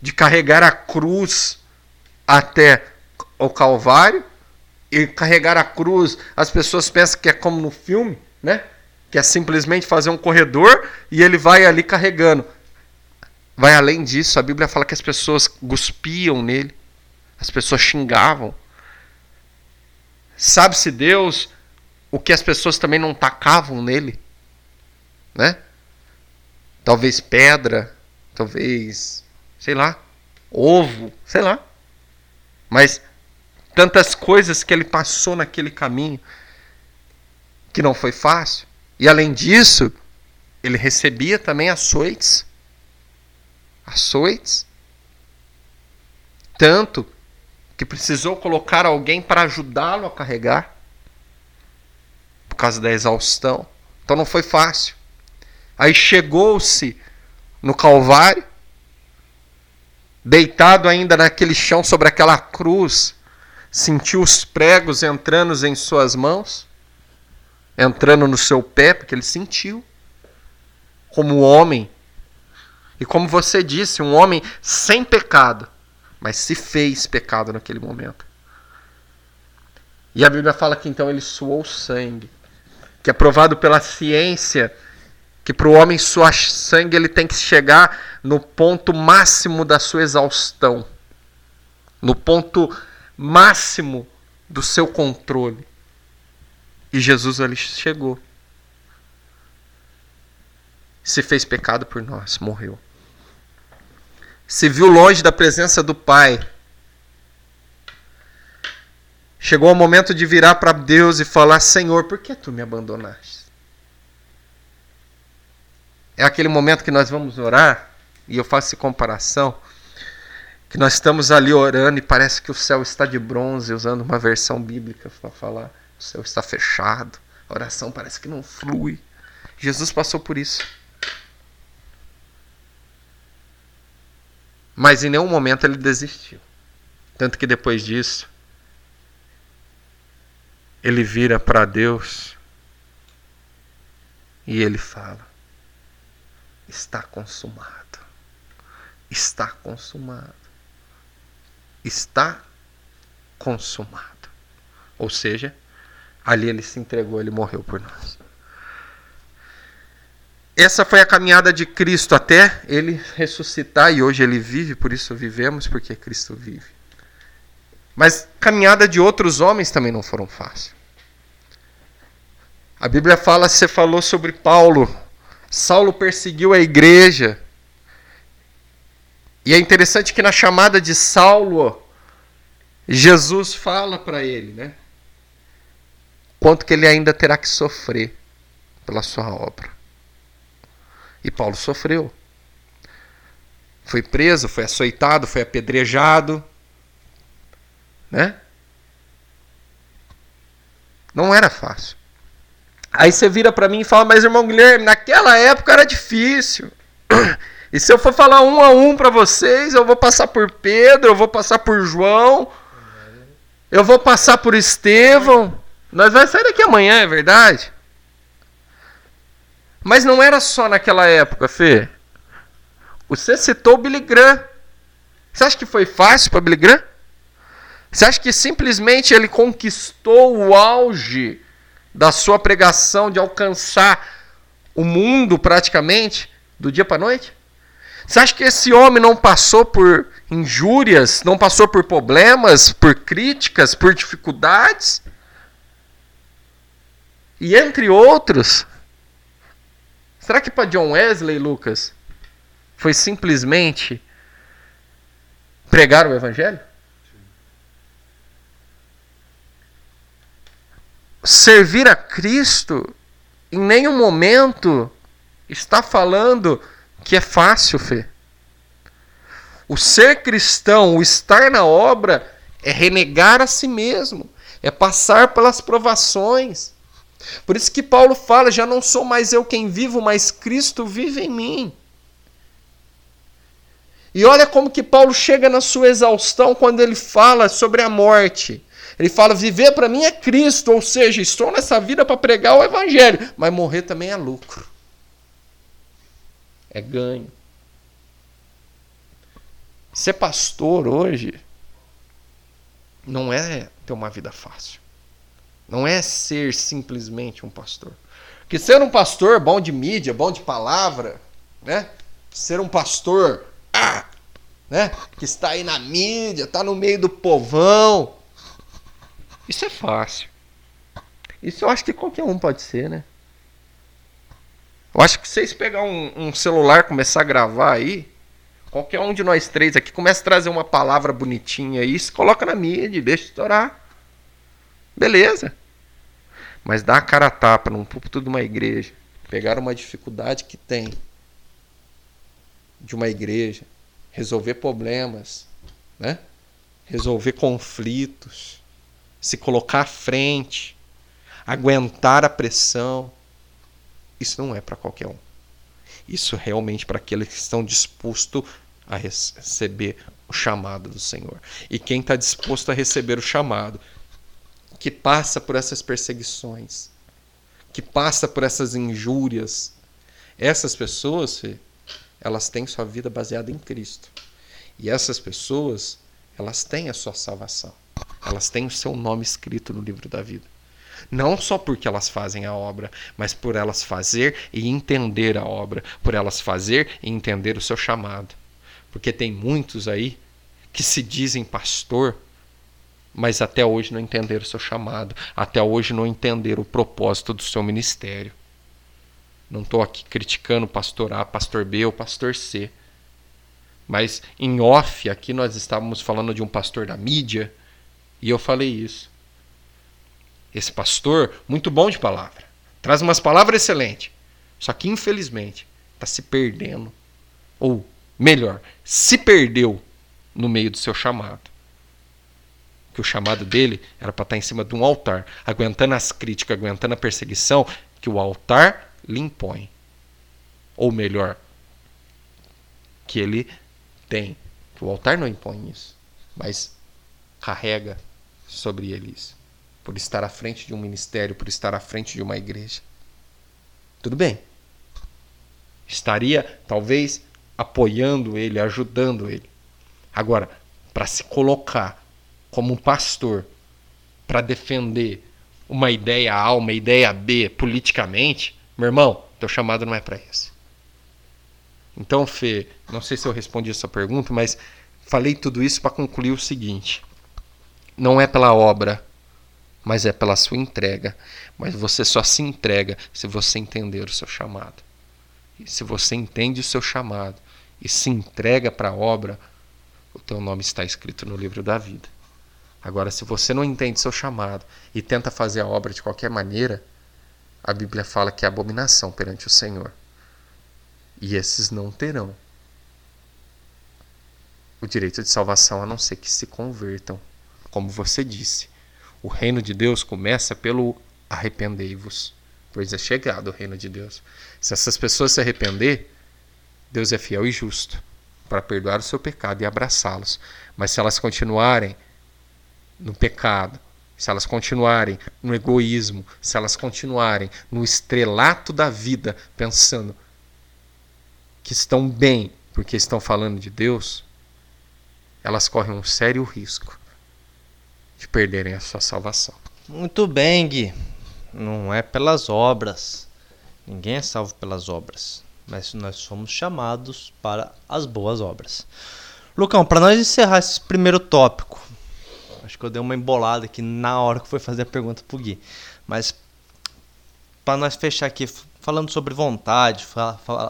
de carregar a cruz até o Calvário. E carregar a cruz, as pessoas pensam que é como no filme, né? Que é simplesmente fazer um corredor e ele vai ali carregando. Vai além disso, a Bíblia fala que as pessoas cuspiam nele, as pessoas xingavam. Sabe-se Deus o que as pessoas também não tacavam nele, né? Talvez pedra, talvez, sei lá, ovo, sei lá. Mas tantas coisas que ele passou naquele caminho que não foi fácil. E além disso, ele recebia também açoites. Açoites. Tanto que precisou colocar alguém para ajudá-lo a carregar por causa da exaustão. Então não foi fácil. Aí chegou-se no Calvário, deitado ainda naquele chão sobre aquela cruz, sentiu os pregos entrando em suas mãos, entrando no seu pé, porque ele sentiu, como homem. E como você disse, um homem sem pecado, mas se fez pecado naquele momento. E a Bíblia fala que então ele suou sangue, que é provado pela ciência que para o homem suar sangue ele tem que chegar no ponto máximo da sua exaustão, no ponto máximo do seu controle. E Jesus ali chegou. Se fez pecado por nós, morreu. Se viu longe da presença do Pai. Chegou o momento de virar para Deus e falar: Senhor, por que tu me abandonaste? É aquele momento que nós vamos orar, e eu faço essa comparação, que nós estamos ali orando e parece que o céu está de bronze, usando uma versão bíblica para falar. O céu está fechado, a oração parece que não flui. Jesus passou por isso. Mas em nenhum momento ele desistiu. Tanto que depois disso, ele vira para Deus e ele fala: está consumado. Está consumado. Está consumado. Ou seja, ali ele se entregou, ele morreu por nós. Essa foi a caminhada de Cristo até ele ressuscitar e hoje ele vive, por isso vivemos, porque Cristo vive. Mas caminhada de outros homens também não foram fáceis. A Bíblia fala, você falou sobre Paulo, Saulo perseguiu a igreja. E é interessante que na chamada de Saulo, Jesus fala para ele, né? Quanto que ele ainda terá que sofrer pela sua obra. E Paulo sofreu. Foi preso, foi açoitado, foi apedrejado, né? Não era fácil. Aí você vira para mim e fala, mas irmão Guilherme, naquela época era difícil. E se eu for falar um a um para vocês, eu vou passar por Pedro, eu vou passar por João, eu vou passar por Estevão. Nós vai sair daqui amanhã, é verdade? Mas não era só naquela época, Fê. Você citou o Billy Graham. Você acha que foi fácil para Billy Graham? Você acha que simplesmente ele conquistou o auge da sua pregação de alcançar o mundo praticamente do dia para noite? Você acha que esse homem não passou por injúrias, não passou por problemas, por críticas, por dificuldades? E entre outros, será que para John Wesley, Lucas, foi simplesmente pregar o evangelho? Servir a Cristo em nenhum momento está falando que é fácil, Fê. O ser cristão, o estar na obra, é renegar a si mesmo, é passar pelas provações. Por isso que Paulo fala: já não sou mais eu quem vivo, mas Cristo vive em mim. E olha como que Paulo chega na sua exaustão quando ele fala sobre a morte. Ele fala: viver para mim é Cristo, ou seja, estou nessa vida para pregar o Evangelho, mas morrer também é lucro, é ganho. Ser pastor hoje não é ter uma vida fácil. Não é ser simplesmente um pastor. Porque ser um pastor bom de mídia, bom de palavra, né? Ser um pastor ah, né? que está aí na mídia, está no meio do povão. Isso é fácil. Isso eu acho que qualquer um pode ser, né? Eu acho que vocês pegar um, um celular começar a gravar aí, qualquer um de nós três aqui começa a trazer uma palavra bonitinha aí, se coloca na mídia deixa estourar. Beleza. Mas dar a cara a tapa num púlpito de uma igreja, pegar uma dificuldade que tem de uma igreja, resolver problemas, né? resolver conflitos, se colocar à frente, aguentar a pressão, isso não é para qualquer um. Isso é realmente para aqueles que estão dispostos a receber o chamado do Senhor. E quem está disposto a receber o chamado que passa por essas perseguições, que passa por essas injúrias, essas pessoas, elas têm sua vida baseada em Cristo. E essas pessoas, elas têm a sua salvação. Elas têm o seu nome escrito no livro da vida. Não só porque elas fazem a obra, mas por elas fazer e entender a obra, por elas fazer e entender o seu chamado. Porque tem muitos aí que se dizem pastor, mas até hoje não entenderam o seu chamado, até hoje não entenderam o propósito do seu ministério. Não estou aqui criticando o pastor A, pastor B ou pastor C. Mas em off, aqui nós estávamos falando de um pastor da mídia, e eu falei isso. Esse pastor, muito bom de palavra, traz umas palavras excelentes, só que infelizmente está se perdendo. Ou, melhor, se perdeu no meio do seu chamado que o chamado dele era para estar tá em cima de um altar, aguentando as críticas, aguentando a perseguição que o altar lhe impõe. Ou melhor, que ele tem. O altar não impõe isso, mas carrega sobre ele isso. Por estar à frente de um ministério, por estar à frente de uma igreja. Tudo bem. Estaria, talvez, apoiando ele, ajudando ele. Agora, para se colocar como pastor para defender uma ideia A, uma ideia B politicamente, meu irmão, teu chamado não é para isso. Então, Fê, não sei se eu respondi essa pergunta, mas falei tudo isso para concluir o seguinte: não é pela obra, mas é pela sua entrega. Mas você só se entrega se você entender o seu chamado. E se você entende o seu chamado e se entrega para a obra, o teu nome está escrito no livro da vida. Agora, se você não entende seu chamado e tenta fazer a obra de qualquer maneira, a Bíblia fala que é abominação perante o Senhor. E esses não terão o direito de salvação a não ser que se convertam. Como você disse, o reino de Deus começa pelo arrependei-vos, pois é chegado o reino de Deus. Se essas pessoas se arrepender, Deus é fiel e justo para perdoar o seu pecado e abraçá-los. Mas se elas continuarem no pecado, se elas continuarem no egoísmo, se elas continuarem no estrelato da vida, pensando que estão bem porque estão falando de Deus, elas correm um sério risco de perderem a sua salvação.
Muito bem, Gui. Não é pelas obras. Ninguém é salvo pelas obras. Mas nós somos chamados para as boas obras. Lucão, para nós encerrar esse primeiro tópico, acho que eu dei uma embolada aqui na hora que foi fazer a pergunta pro Gui. Mas para nós fechar aqui, falando sobre vontade,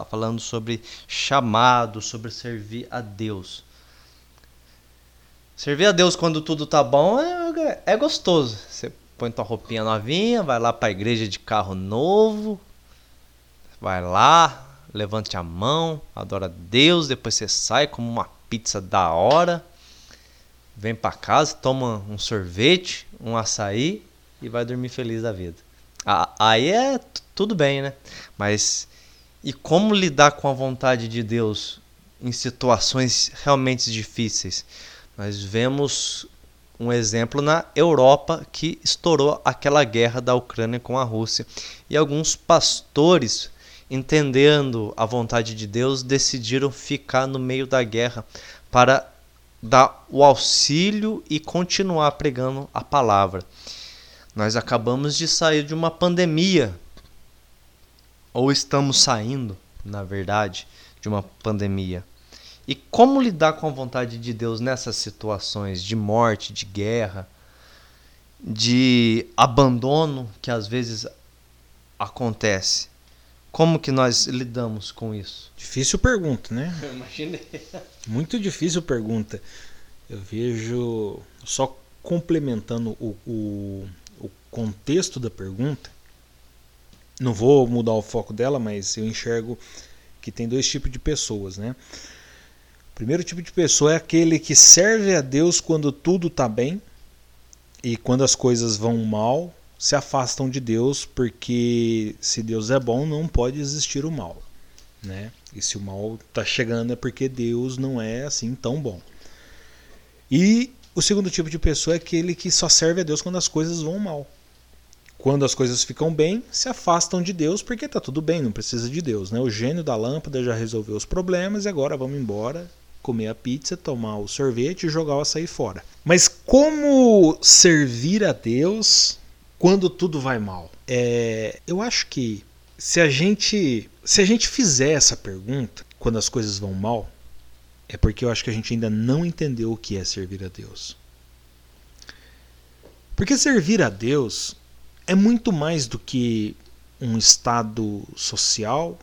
falando sobre chamado, sobre servir a Deus. Servir a Deus quando tudo tá bom é, é gostoso. Você põe tua roupinha novinha, vai lá para a igreja de carro novo, vai lá, levante a mão, adora a Deus, depois você sai como uma pizza da hora, vem para casa, toma um sorvete, um açaí e vai dormir feliz da vida. Aí é tudo bem, né? Mas e como lidar com a vontade de Deus em situações realmente difíceis? Nós vemos um exemplo na Europa que estourou aquela guerra da Ucrânia com a Rússia. E alguns pastores, entendendo a vontade de Deus, decidiram ficar no meio da guerra para dar o auxílio e continuar pregando a palavra. Nós acabamos de sair de uma pandemia, ou estamos saindo, na verdade, de uma pandemia. E como lidar com a vontade de Deus nessas situações de morte, de guerra, de abandono que às vezes acontece? Como que nós lidamos com isso?
Difícil pergunta, né?
Eu imaginei.
Muito difícil pergunta. Eu vejo, só complementando o, o, o contexto da pergunta, não vou mudar o foco dela, mas eu enxergo que tem dois tipos de pessoas, né? primeiro tipo de pessoa é aquele que serve a Deus quando tudo está bem e quando as coisas vão mal, se afastam de Deus, porque se Deus é bom, não pode existir o mal. Né? E se o mal está chegando é porque Deus não é assim tão bom. E o segundo tipo de pessoa é aquele que só serve a Deus quando as coisas vão mal. Quando as coisas ficam bem, se afastam de Deus porque está tudo bem, não precisa de Deus. Né? O gênio da lâmpada já resolveu os problemas e agora vamos embora comer a pizza, tomar o sorvete e jogar o açaí fora. Mas como servir a Deus quando tudo vai mal? É, eu acho que se a gente se a gente fizer essa pergunta quando as coisas vão mal, é porque eu acho que a gente ainda não entendeu o que é servir a Deus. Porque servir a Deus é muito mais do que um estado social,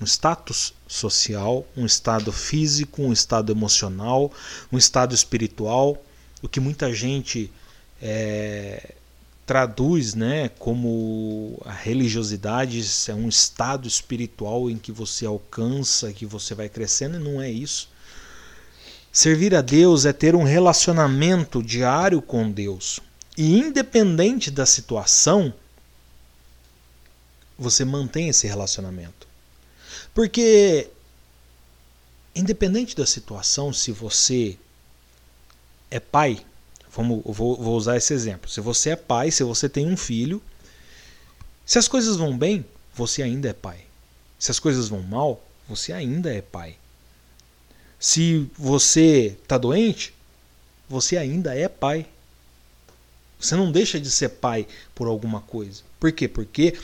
um status social, um estado físico, um estado emocional, um estado espiritual, o que muita gente é, traduz né, como a religiosidade é um estado espiritual em que você alcança, que você vai crescendo, e não é isso. Servir a Deus é ter um relacionamento diário com Deus. E independente da situação, você mantém esse relacionamento. Porque, independente da situação, se você é pai, vamos, vou, vou usar esse exemplo. Se você é pai, se você tem um filho, se as coisas vão bem, você ainda é pai. Se as coisas vão mal, você ainda é pai. Se você está doente, você ainda é pai. Você não deixa de ser pai por alguma coisa. Por quê? Porque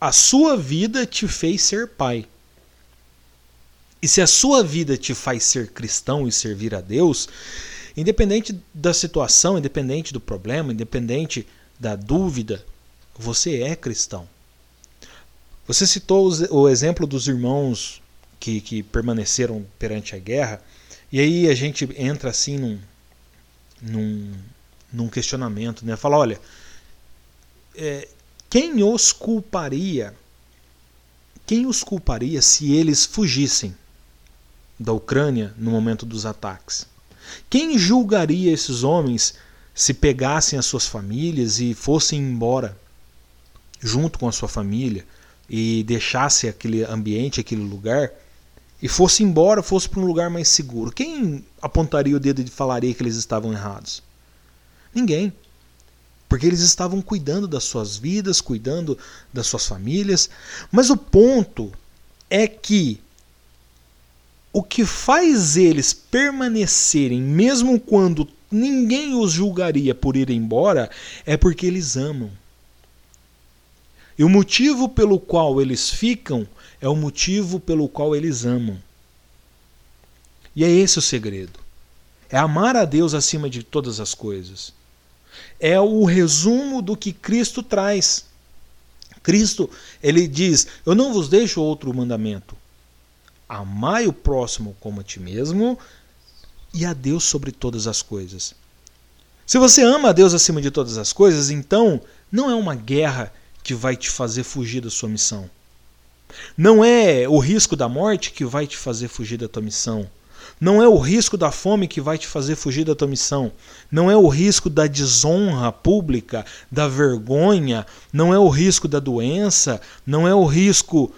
a sua vida te fez ser pai. E se a sua vida te faz ser cristão e servir a Deus, independente da situação, independente do problema, independente da dúvida, você é cristão. Você citou o exemplo dos irmãos que, que permaneceram perante a guerra, e aí a gente entra assim num, num, num questionamento, né? Fala, olha, é, quem os culparia? Quem os culparia se eles fugissem da Ucrânia no momento dos ataques? Quem julgaria esses homens se pegassem as suas famílias e fossem embora junto com a sua família e deixasse aquele ambiente, aquele lugar e fosse embora, fosse para um lugar mais seguro? Quem apontaria o dedo e falaria que eles estavam errados? Ninguém. porque eles estavam cuidando das suas vidas, cuidando das suas famílias. Mas o ponto é que o que faz eles permanecerem, mesmo quando ninguém os julgaria por ir embora, é porque eles amam. E o motivo pelo qual eles ficam é o motivo pelo qual eles amam. E é esse o segredo. É amar a Deus acima de todas as coisas. É o resumo do que Cristo traz. Cristo, ele diz: Eu não vos deixo outro mandamento. Amai o próximo como a ti mesmo e a Deus sobre todas as coisas. Se você ama a Deus acima de todas as coisas, então não é uma guerra que vai te fazer fugir da sua missão. Não é o risco da morte que vai te fazer fugir da tua missão. Não é o risco da fome que vai te fazer fugir da tua missão. Não é o risco da desonra pública, da vergonha. Não é o risco da doença. Não é o risco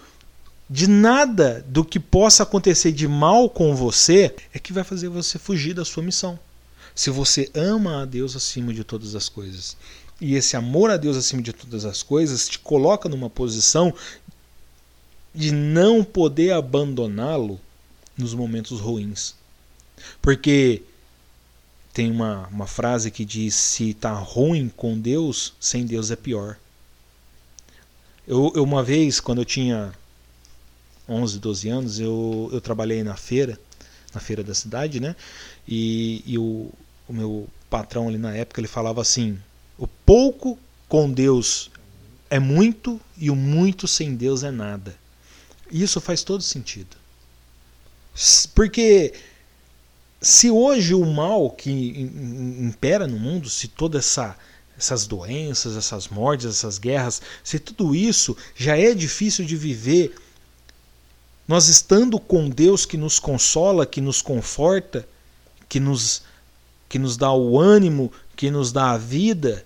de nada do que possa acontecer de mal com você é que vai fazer você fugir da sua missão. Se você ama a Deus acima de todas as coisas e esse amor a Deus acima de todas as coisas te coloca numa posição de não poder abandoná-lo nos momentos ruins. Porque tem uma, uma frase que diz: se está ruim com Deus, sem Deus é pior. Eu, eu, uma vez, quando eu tinha 11, 12 anos, eu, eu trabalhei na feira, na feira da cidade, né? E, e o, o meu patrão ali na época, ele falava assim: o pouco com Deus é muito e o muito sem Deus é nada. Isso faz todo sentido. Porque se hoje o mal que impera no mundo, se toda essa essas doenças, essas mortes, essas guerras, se tudo isso já é difícil de viver, nós estando com Deus que nos consola, que nos conforta, que nos que nos dá o ânimo, que nos dá a vida,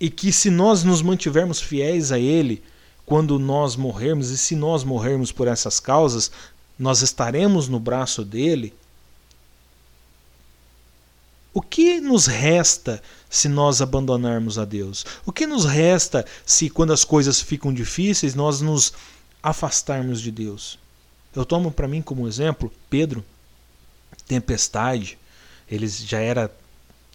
e que se nós nos mantivermos fiéis a Ele, quando nós morrermos, e se nós morrermos por essas causas, nós estaremos no braço dele. O que nos resta se nós abandonarmos a Deus? O que nos resta se, quando as coisas ficam difíceis, nós nos afastarmos de Deus? Eu tomo para mim como exemplo Pedro, tempestade. Ele já era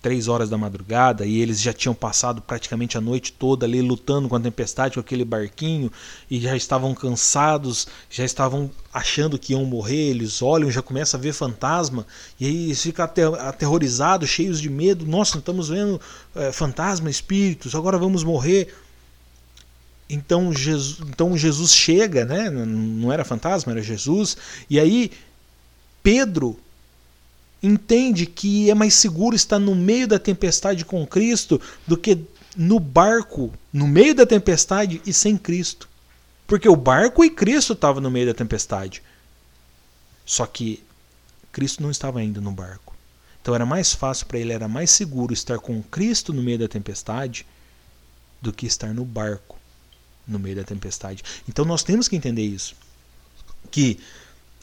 três horas da madrugada e eles já tinham passado praticamente a noite toda ali lutando com a tempestade com aquele barquinho e já estavam cansados, já estavam achando que iam morrer, eles olham, já começa a ver fantasma e aí eles ficam aterrorizados, cheios de medo, nossa, estamos vendo é, fantasma, espíritos, agora vamos morrer. Então Jesus, então Jesus chega, né? Não era fantasma, era Jesus. E aí Pedro entende que é mais seguro estar no meio da tempestade com Cristo do que no barco, no meio da tempestade e sem Cristo. Porque o barco e Cristo estavam no meio da tempestade. Só que Cristo não estava ainda no barco. Então era mais fácil para ele, era mais seguro estar com Cristo no meio da tempestade do que estar no barco no meio da tempestade. Então nós temos que entender isso. Que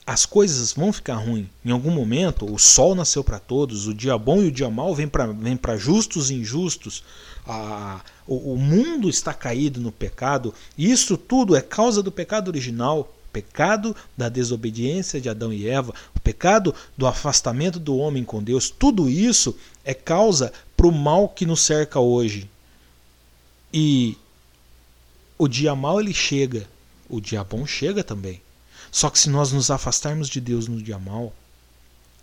as coisas vão ficar ruins. Em algum momento, o sol nasceu para todos, o dia bom e o dia mal vem para vem justos e injustos. A, o, o mundo está caído no pecado. E isso tudo é causa do pecado original pecado da desobediência de Adão e Eva, o pecado do afastamento do homem com Deus, tudo isso é causa para o mal que nos cerca hoje. E o dia mal ele chega, o dia bom chega também. Só que se nós nos afastarmos de Deus no dia mal,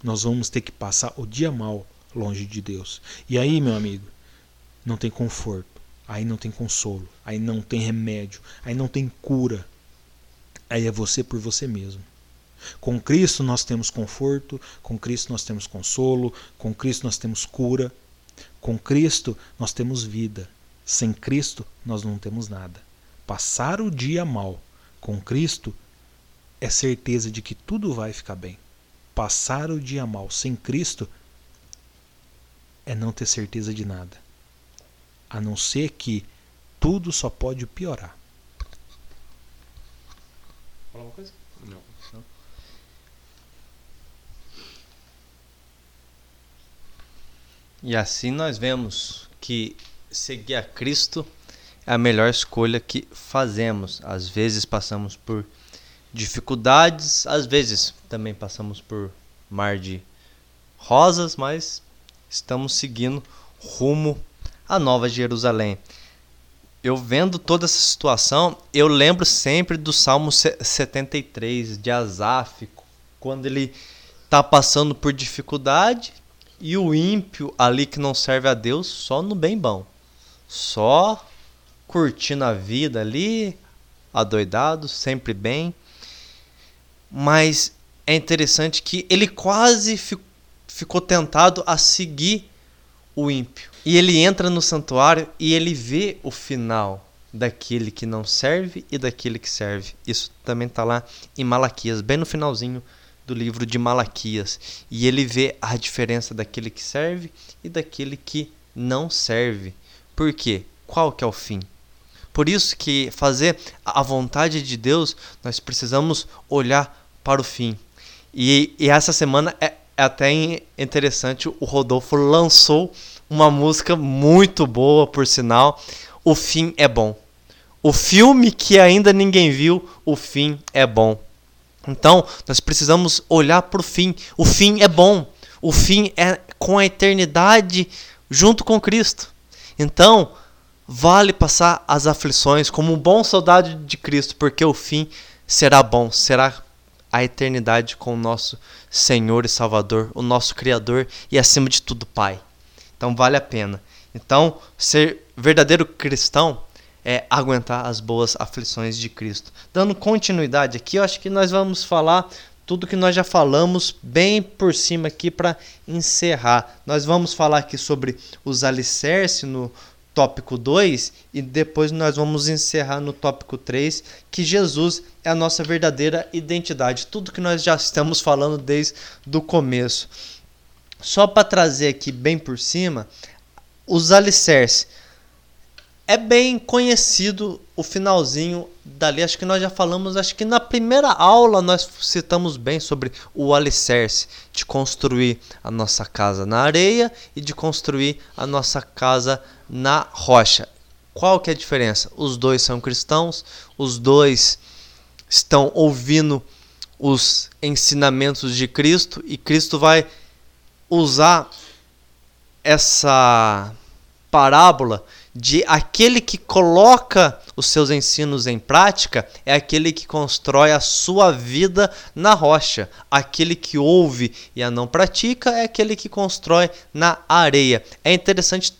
nós vamos ter que passar o dia mal longe de Deus. E aí, meu amigo, não tem conforto, aí não tem consolo, aí não tem remédio, aí não tem cura. Aí é você por você mesmo. Com Cristo nós temos conforto, com Cristo nós temos consolo, com Cristo nós temos cura, com Cristo nós temos vida. Sem Cristo nós não temos nada. Passar o dia mal com Cristo é certeza de que tudo vai ficar bem. Passar o dia mal sem Cristo é não ter certeza de nada. A não ser que tudo só pode piorar.
Fala uma coisa? Não. não. E assim nós vemos que seguir a Cristo é a melhor escolha que fazemos. Às vezes passamos por dificuldades, às vezes também passamos por mar de rosas, mas estamos seguindo rumo à Nova Jerusalém. Eu vendo toda essa situação, eu lembro sempre do Salmo 73 de Asaf, quando ele está passando por dificuldade e o ímpio ali que não serve a Deus só no bem bom. Só curtindo a vida ali, adoidado, sempre bem. Mas é interessante que ele quase ficou tentado a seguir o ímpio. E ele entra no santuário e ele vê o final daquele que não serve e daquele que serve. Isso também está lá em Malaquias, bem no finalzinho do livro de Malaquias. E ele vê a diferença daquele que serve e daquele que não serve. Por quê? Qual que é o fim? Por isso que fazer a vontade de Deus, nós precisamos olhar para o fim. E, e essa semana é, é até interessante, o Rodolfo lançou uma música muito boa, por sinal. O fim é bom. O filme que ainda ninguém viu, o fim é bom. Então, nós precisamos olhar para o fim. O fim é bom. O fim é com a eternidade junto com Cristo. Então, vale passar as aflições como um bom soldado de Cristo, porque o fim será bom, será a eternidade com o nosso Senhor e Salvador, o nosso Criador e acima de tudo Pai. Então vale a pena. Então, ser verdadeiro cristão é aguentar as boas aflições de Cristo. Dando continuidade aqui, eu acho que nós vamos falar tudo que nós já falamos bem por cima aqui para encerrar. Nós vamos falar aqui sobre os alicerces no tópico 2 e depois nós vamos encerrar no tópico 3, que Jesus é a nossa verdadeira identidade. Tudo que nós já estamos falando desde o começo. Só para trazer aqui bem por cima, os alicerces. É bem conhecido o finalzinho dali. Acho que nós já falamos, acho que na primeira aula nós citamos bem sobre o alicerce de construir a nossa casa na areia e de construir a nossa casa na rocha. Qual que é a diferença? Os dois são cristãos, os dois estão ouvindo os ensinamentos de Cristo e Cristo vai usar essa parábola de aquele que coloca os seus ensinos em prática é aquele que constrói a sua vida na rocha. Aquele que ouve e a não pratica é aquele que constrói na areia. É interessante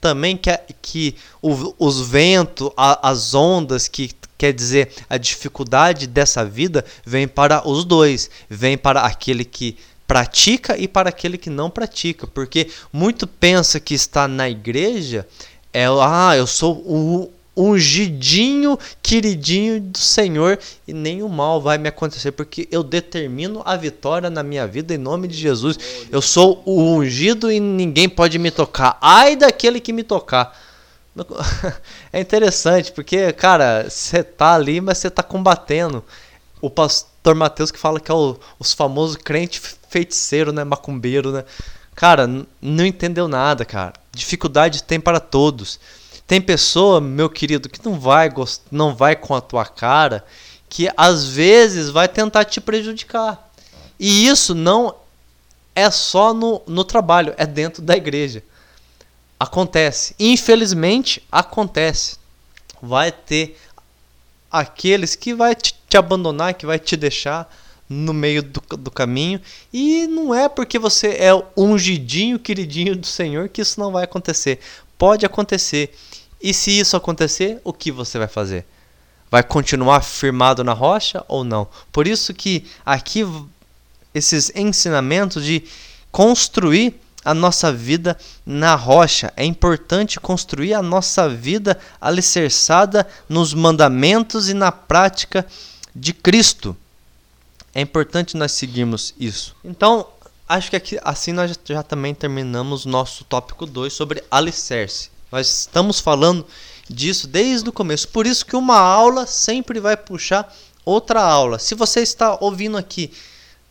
também que, que o, os ventos, as ondas, que quer dizer a dificuldade dessa vida, vem para os dois. Vem para aquele que pratica e para aquele que não pratica, porque muito pensa que está na igreja é ah, eu sou o ungidinho, queridinho do Senhor e nenhum mal vai me acontecer, porque eu determino a vitória na minha vida em nome de Jesus. Eu sou o ungido e ninguém pode me tocar. Ai daquele que me tocar. É interessante, porque, cara, você tá ali, mas você tá combatendo. O pastor Mateus que fala que é o, os famosos crente feiticeiro, né? Macumbeiro, né? Cara, não entendeu nada, cara. Dificuldade tem para todos. Tem pessoa, meu querido, que não vai não vai com a tua cara, que às vezes vai tentar te prejudicar. E isso não é só no, no trabalho, é dentro da igreja. Acontece. Infelizmente, acontece. Vai ter aqueles que vai te, te abandonar, que vai te deixar no meio do, do caminho. E não é porque você é ungidinho, queridinho do Senhor que isso não vai acontecer. Pode acontecer. E se isso acontecer, o que você vai fazer? Vai continuar firmado na rocha ou não? Por isso que aqui esses ensinamentos de construir a nossa vida na rocha. É importante construir a nossa vida alicerçada nos mandamentos e na prática de Cristo. É importante nós seguirmos isso. Então, acho que aqui, assim nós já também terminamos nosso tópico 2 sobre alicerce. Nós estamos falando disso desde o começo. Por isso que uma aula sempre vai puxar outra aula. Se você está ouvindo aqui,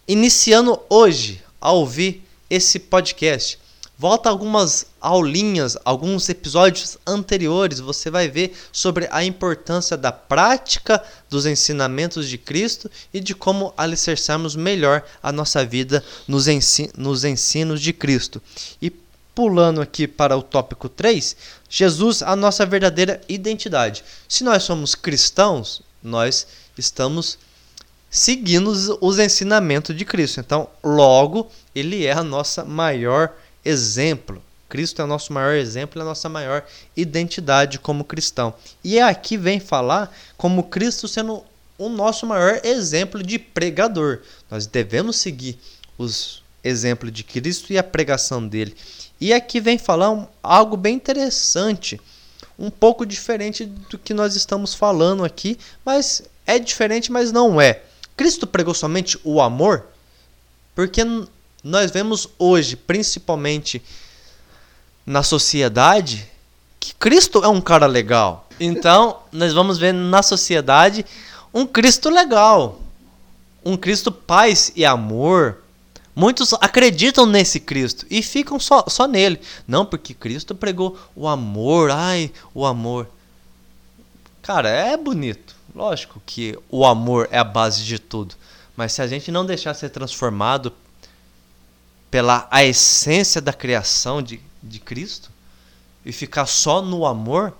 iniciando hoje a ouvir esse podcast, Volta algumas aulinhas, alguns episódios anteriores, você vai ver sobre a importância da prática dos ensinamentos de Cristo e de como alicerçarmos melhor a nossa vida nos, ensin nos ensinos de Cristo. E pulando aqui para o tópico 3, Jesus, a nossa verdadeira identidade. Se nós somos cristãos, nós estamos seguindo os ensinamentos de Cristo. Então, logo, ele é a nossa maior exemplo. Cristo é o nosso maior exemplo, é a nossa maior identidade como cristão. E aqui vem falar como Cristo sendo o nosso maior exemplo de pregador. Nós devemos seguir os exemplos de Cristo e a pregação dele. E aqui vem falar um, algo bem interessante, um pouco diferente do que nós estamos falando aqui, mas é diferente, mas não é. Cristo pregou somente o amor? Porque nós vemos hoje, principalmente na sociedade, que Cristo é um cara legal. Então, nós vamos ver na sociedade um Cristo legal. Um Cristo paz e amor. Muitos acreditam nesse Cristo e ficam só, só nele. Não, porque Cristo pregou o amor, ai, o amor. Cara, é bonito. Lógico que o amor é a base de tudo. Mas se a gente não deixar ser transformado pela a essência da criação de, de Cristo e ficar só no amor,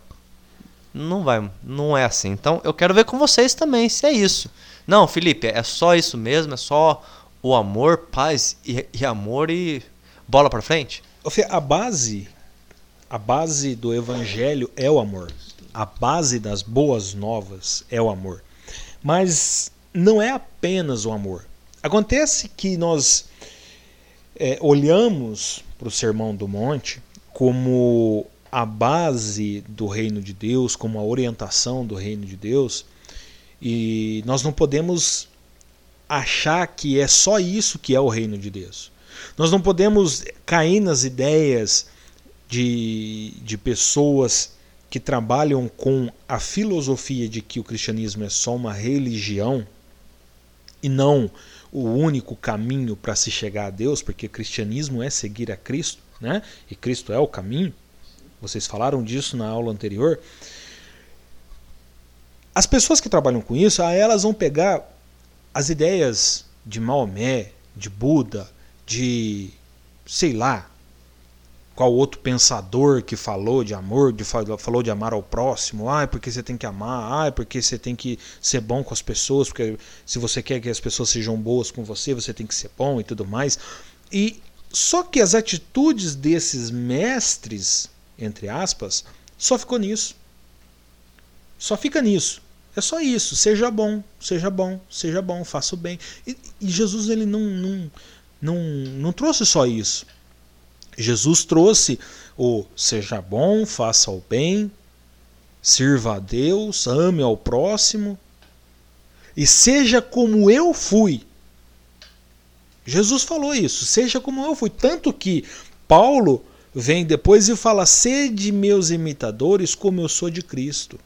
não vai, não é assim. Então eu quero ver com vocês também se é isso. Não, Felipe, é só isso mesmo, é só o amor, paz e, e amor e bola para frente.
A base, a base do evangelho é o amor. A base das boas novas é o amor. Mas não é apenas o amor. Acontece que nós é, olhamos para o Sermão do Monte como a base do reino de Deus, como a orientação do reino de Deus, e nós não podemos achar que é só isso que é o reino de Deus. Nós não podemos cair nas ideias de, de pessoas que trabalham com a filosofia de que o cristianismo é só uma religião e não o único caminho para se chegar a Deus, porque cristianismo é seguir a Cristo, né? E Cristo é o caminho. Vocês falaram disso na aula anterior. As pessoas que trabalham com isso, aí elas vão pegar as ideias de Maomé, de Buda, de sei lá, qual outro pensador que falou de amor, de, falou de amar ao próximo, ah, porque você tem que amar, ah, porque você tem que ser bom com as pessoas, porque se você quer que as pessoas sejam boas com você, você tem que ser bom e tudo mais. E só que as atitudes desses mestres, entre aspas, só ficou nisso. Só fica nisso. É só isso. Seja bom, seja bom, seja bom, faça o bem. E, e Jesus ele não, não, não, não trouxe só isso. Jesus trouxe o seja bom, faça o bem, sirva a Deus, ame ao próximo e seja como eu fui. Jesus falou isso, seja como eu fui. Tanto que Paulo vem depois e fala: sede meus imitadores, como eu sou de Cristo.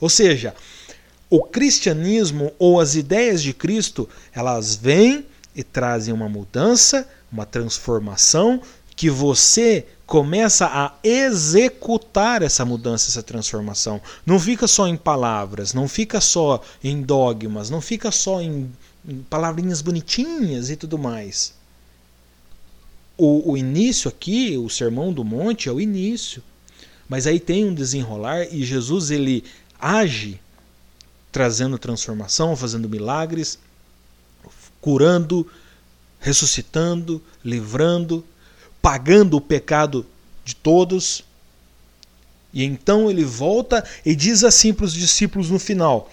Ou seja, o cristianismo ou as ideias de Cristo, elas vêm e trazem uma mudança, uma transformação que você começa a executar essa mudança, essa transformação. Não fica só em palavras, não fica só em dogmas, não fica só em, palavrinhas bonitinhas e tudo mais. O, o início aqui, o sermão do monte é o início. Mas aí tem um desenrolar e Jesus ele age trazendo transformação, fazendo milagres, curando, ressuscitando, livrando, pagando o pecado de todos. E então ele volta e diz assim para os discípulos no final: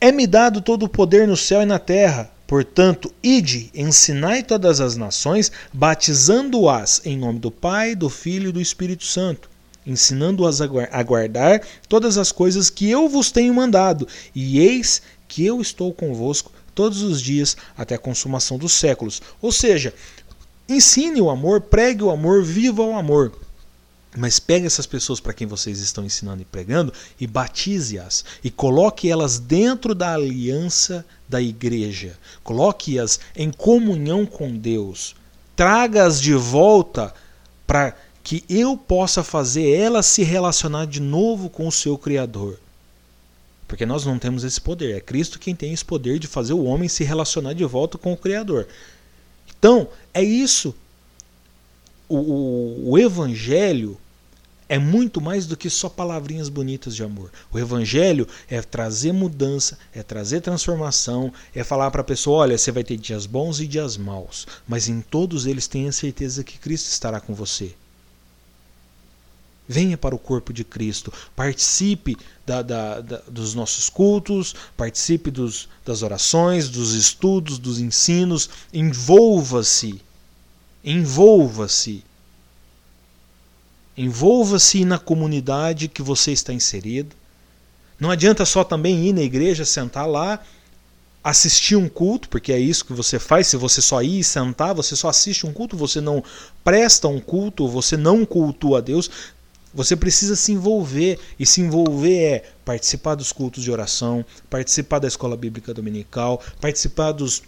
É-me dado todo o poder no céu e na terra. Portanto, ide, ensinai todas as nações, batizando-as em nome do Pai, do Filho e do Espírito Santo, ensinando-as a guardar todas as coisas que eu vos tenho mandado, e eis que eu estou convosco todos os dias até a consumação dos séculos. Ou seja, Ensine o amor, pregue o amor, viva o amor. Mas pegue essas pessoas para quem vocês estão ensinando e pregando e batize-as e coloque elas dentro da aliança da igreja. Coloque-as em comunhão com Deus. traga-as de volta para que eu possa fazer ela se relacionar de novo com o seu Criador. Porque nós não temos esse poder. É Cristo quem tem esse poder de fazer o homem se relacionar de volta com o Criador. Então, é isso. O, o, o Evangelho é muito mais do que só palavrinhas bonitas de amor. O evangelho é trazer mudança, é trazer transformação, é falar para a pessoa: olha, você vai ter dias bons e dias maus, mas em todos eles tenha certeza que Cristo estará com você. Venha para o corpo de Cristo, participe da, da, da, dos nossos cultos, participe dos, das orações, dos estudos, dos ensinos, envolva-se, envolva-se Envolva-se na comunidade que você está inserido. Não adianta só também ir na igreja, sentar lá, assistir um culto, porque é isso que você faz. Se você só ir e sentar, você só assiste um culto, você não presta um culto, você não cultua a Deus. Você precisa se envolver. E se envolver é participar dos cultos de oração, participar da escola bíblica dominical, participar dos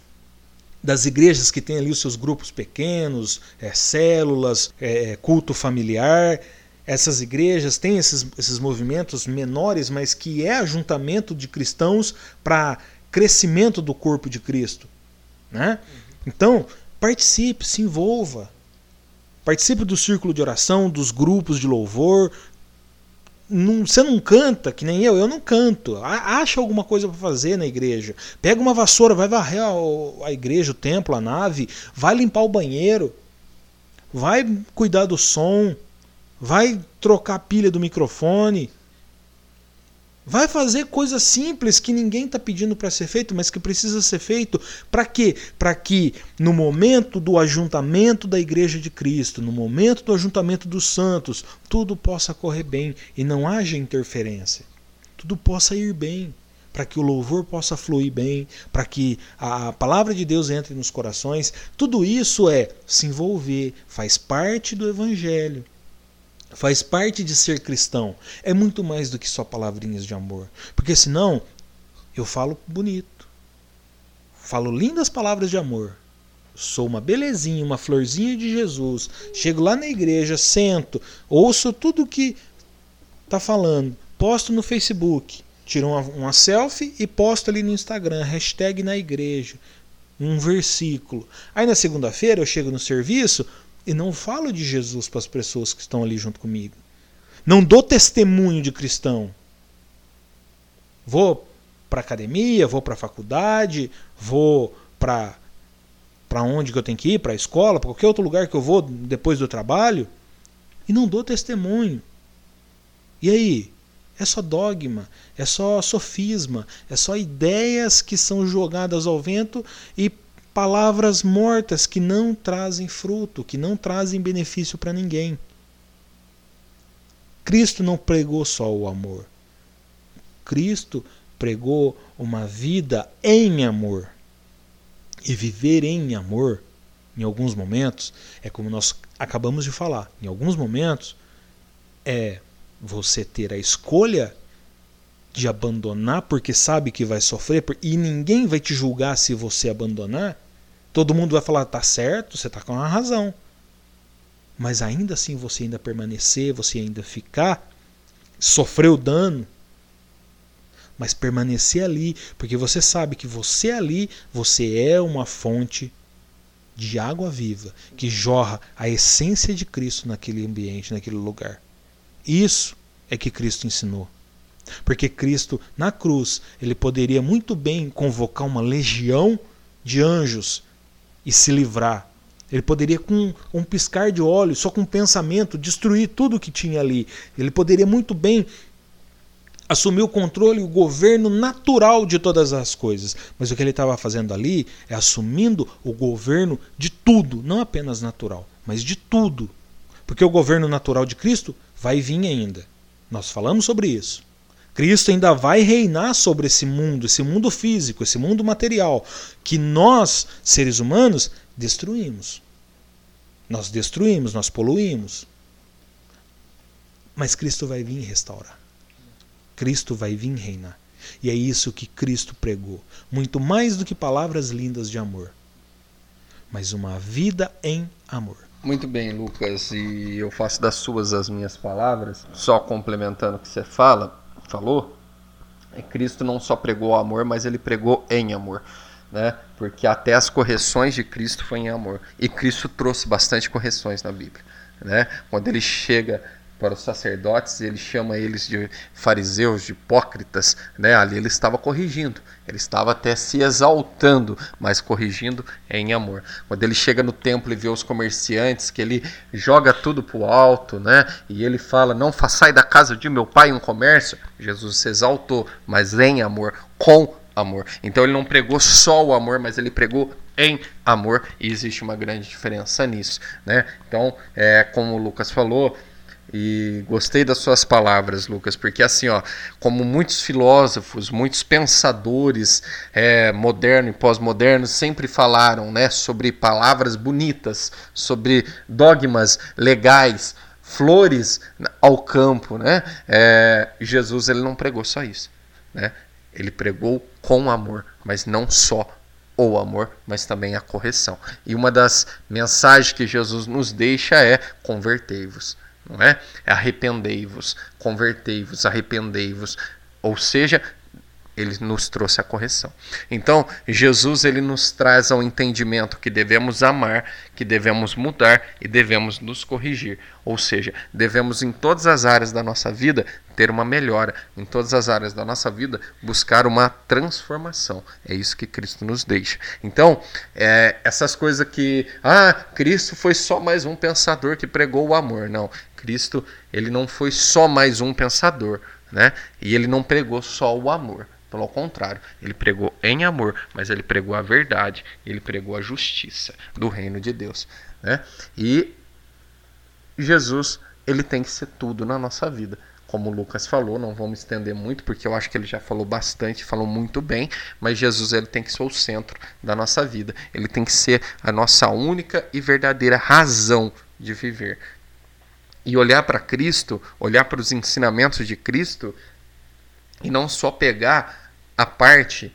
das igrejas que têm ali os seus grupos pequenos, é, células, é, é, culto familiar. Essas igrejas têm esses, esses movimentos menores, mas que é ajuntamento de cristãos para crescimento do corpo de Cristo. Né? Então, participe, se envolva. Participe do círculo de oração, dos grupos de louvor, não, você não canta, que nem eu, eu não canto. Acha alguma coisa para fazer na igreja. Pega uma vassoura, vai varrer a, a igreja, o templo, a nave, vai limpar o banheiro, vai cuidar do som, vai trocar a pilha do microfone, Vai fazer coisas simples que ninguém está pedindo para ser feito, mas que precisa ser feito. Para quê? Para que no momento do ajuntamento da Igreja de Cristo, no momento do ajuntamento dos santos, tudo possa correr bem e não haja interferência. Tudo possa ir bem, para que o louvor possa fluir bem, para que a palavra de Deus entre nos corações. Tudo isso é se envolver, faz parte do Evangelho faz parte de ser cristão. É muito mais do que só palavrinhas de amor. Porque senão eu falo bonito. Falo lindas palavras de amor. Sou uma belezinha, uma florzinha de Jesus. Chego lá na igreja, sento, ouço tudo que tá falando, posto no Facebook, tiro uma, uma selfie e posto ali no Instagram, hashtag na igreja, um versículo. Aí na segunda-feira eu chego no serviço, e não falo de Jesus para as pessoas que estão ali junto comigo. Não dou testemunho de cristão. Vou para academia, vou para a faculdade, vou para para onde que eu tenho que ir, para a escola, para qualquer outro lugar que eu vou depois do trabalho, e não dou testemunho. E aí? É só dogma, é só sofisma, é só ideias que são jogadas ao vento e palavras mortas que não trazem fruto, que não trazem benefício para ninguém. Cristo não pregou só o amor. Cristo pregou uma vida em amor. E viver em amor, em alguns momentos, é como nós acabamos de falar, em alguns momentos, é você ter a escolha de abandonar porque sabe que vai sofrer e ninguém vai te julgar se você abandonar, Todo mundo vai falar, tá certo, você tá com a razão. Mas ainda assim você ainda permanecer, você ainda ficar, sofreu dano, mas permanecer ali, porque você sabe que você ali, você é uma fonte de água viva que jorra a essência de Cristo naquele ambiente, naquele lugar. Isso é que Cristo ensinou. Porque Cristo, na cruz, ele poderia muito bem convocar uma legião de anjos e se livrar. Ele poderia, com um piscar de olhos, só com um pensamento, destruir tudo que tinha ali. Ele poderia muito bem assumir o controle, o governo natural de todas as coisas. Mas o que ele estava fazendo ali é assumindo o governo de tudo, não apenas natural, mas de tudo. Porque o governo natural de Cristo vai vir ainda. Nós falamos sobre isso. Cristo ainda vai reinar sobre esse mundo, esse mundo físico, esse mundo material, que nós, seres humanos, destruímos. Nós destruímos, nós poluímos. Mas Cristo vai vir restaurar. Cristo vai vir reinar. E é isso que Cristo pregou. Muito mais do que palavras lindas de amor. mas uma vida em amor.
Muito bem, Lucas, e eu faço das suas as minhas palavras, só complementando o que você fala, falou, é Cristo não só pregou amor, mas ele pregou em amor. Né? Porque até as correções de Cristo foi em amor. E Cristo trouxe bastante correções na Bíblia. Né? Quando ele chega para os sacerdotes, ele chama eles de fariseus, de hipócritas, né? Ali ele estava corrigindo, ele estava até se exaltando, mas corrigindo em amor. Quando ele chega no templo e vê os comerciantes, que ele joga tudo para o alto, né? E ele fala: Não façai da casa de meu pai um comércio. Jesus se exaltou, mas em amor, com amor. Então ele não pregou só o amor, mas ele pregou em amor, e existe uma grande diferença nisso, né? Então, é, como o Lucas falou, e gostei das suas palavras, Lucas, porque assim, ó, como muitos filósofos, muitos pensadores é, modernos e pós-modernos sempre falaram, né, sobre palavras bonitas, sobre dogmas legais, flores ao campo, né? É, Jesus ele não pregou só isso, né? Ele pregou com amor, mas não só o amor, mas também a correção. E uma das mensagens que Jesus nos deixa é convertei-vos não é? é arrependei-vos, convertei-vos, arrependei-vos. Ou seja, ele nos trouxe a correção. Então, Jesus ele nos traz ao entendimento que devemos amar, que devemos mudar e devemos nos corrigir. Ou seja, devemos em todas as áreas da nossa vida ter uma melhora, em todas as áreas da nossa vida buscar uma transformação. É isso que Cristo nos deixa. Então, é, essas coisas que, ah, Cristo foi só mais um pensador que pregou o amor. Não, Cristo ele não foi só mais um pensador, né? E ele não pregou só o amor. Pelo contrário, ele pregou em amor, mas ele pregou a verdade, ele pregou a justiça do reino de Deus. Né? E Jesus, ele tem que ser tudo na nossa vida. Como o Lucas falou, não vamos estender muito, porque eu acho que ele já falou bastante, falou muito bem, mas Jesus ele tem que ser o centro da nossa vida. Ele tem que ser a nossa única e verdadeira razão de viver. E olhar para Cristo, olhar para os ensinamentos de Cristo, e não só pegar a parte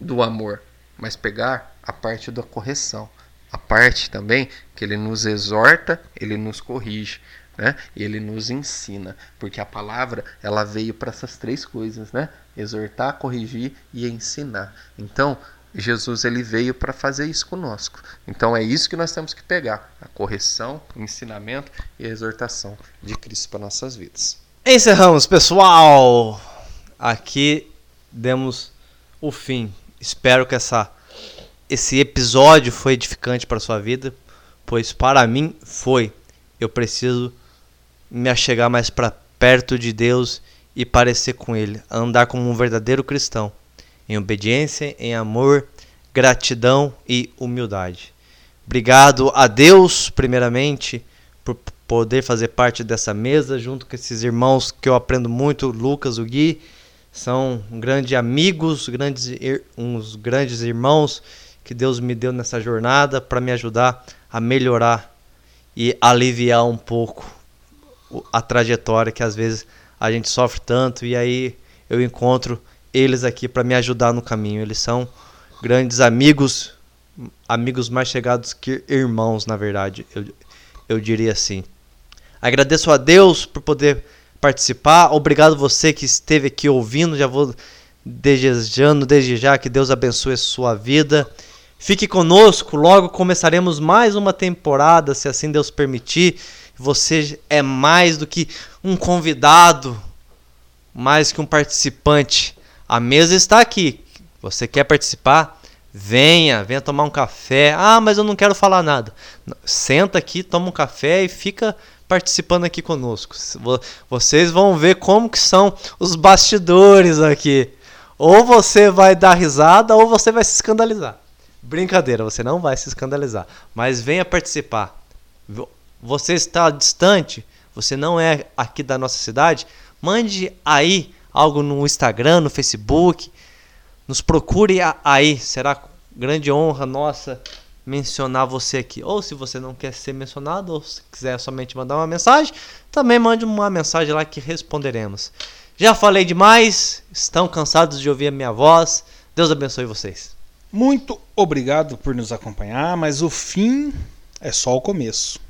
do amor, mas pegar a parte da correção, a parte também que ele nos exorta, ele nos corrige, né? Ele nos ensina, porque a palavra ela veio para essas três coisas, né? Exortar, corrigir e ensinar. Então, Jesus ele veio para fazer isso conosco. Então é isso que nós temos que pegar: a correção, o ensinamento e a exortação de Cristo para nossas vidas.
Encerramos, pessoal. Aqui demos o fim. Espero que essa, esse episódio foi edificante para sua vida, pois para mim foi. Eu preciso me achegar mais para perto de Deus e parecer com Ele, andar como um verdadeiro cristão, em obediência, em amor, gratidão e humildade. Obrigado a Deus, primeiramente, por poder fazer parte dessa mesa junto com esses irmãos que eu aprendo muito, Lucas, o Gui são grandes amigos, grandes, uns grandes irmãos que Deus me deu nessa jornada para me ajudar a melhorar e aliviar um pouco a trajetória que às vezes a gente sofre tanto e aí eu encontro eles aqui para me ajudar no caminho. Eles são grandes amigos, amigos mais chegados que irmãos, na verdade, eu, eu diria assim. Agradeço a Deus por poder participar. Obrigado você que esteve aqui ouvindo. Já vou desejando desde já que Deus abençoe a sua vida. Fique conosco, logo começaremos mais uma temporada, se assim Deus permitir. Você é mais do que um convidado, mais que um participante. A mesa está aqui. Você quer participar? Venha, venha tomar um café. Ah, mas eu não quero falar nada. Senta aqui, toma um café e fica participando aqui conosco. Vocês vão ver como que são os bastidores aqui. Ou você vai dar risada ou você vai se escandalizar. Brincadeira, você não vai se escandalizar, mas venha participar. Você está distante, você não é aqui da nossa cidade, mande aí algo no Instagram, no Facebook, nos procure aí, será grande honra nossa mencionar você aqui. Ou se você não quer ser mencionado, ou se quiser somente mandar uma mensagem, também mande uma mensagem lá que responderemos. Já falei demais, estão cansados de ouvir a minha voz. Deus abençoe vocês.
Muito obrigado por nos acompanhar, mas o fim é só o começo.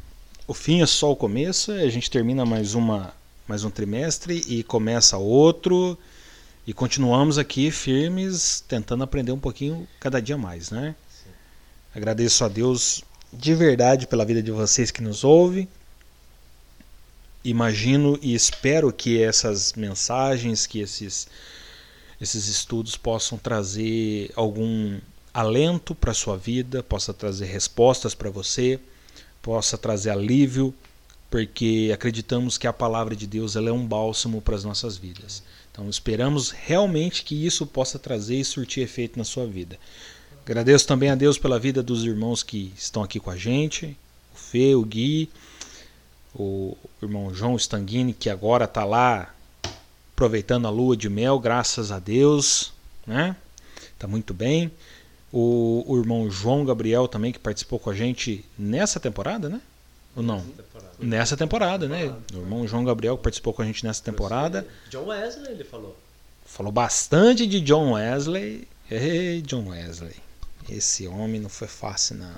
O fim é só o começo, a gente termina mais uma mais um trimestre e começa outro e continuamos aqui firmes tentando aprender um pouquinho cada dia mais, né? Agradeço a Deus de verdade pela vida de vocês que nos ouvem. Imagino e espero que essas mensagens, que esses esses estudos possam trazer algum alento para a sua vida, possa trazer respostas para você, possa trazer alívio, porque acreditamos que a palavra de Deus ela é um bálsamo para as nossas vidas. Então esperamos realmente que isso possa trazer e surtir efeito na sua vida. Agradeço também a Deus pela vida dos irmãos que estão aqui com a gente, o Fê, o Gui, o irmão João Stanguini, que agora está lá aproveitando a lua de mel, graças a Deus, né? Tá muito bem. O, o irmão João Gabriel também, que participou com a gente nessa temporada, né? Ou não? Nessa temporada, nessa temporada né? O irmão João Gabriel que participou com a gente nessa temporada.
John Wesley, ele falou.
Falou bastante de John Wesley. Ei, John Wesley. Esse homem não foi fácil, não.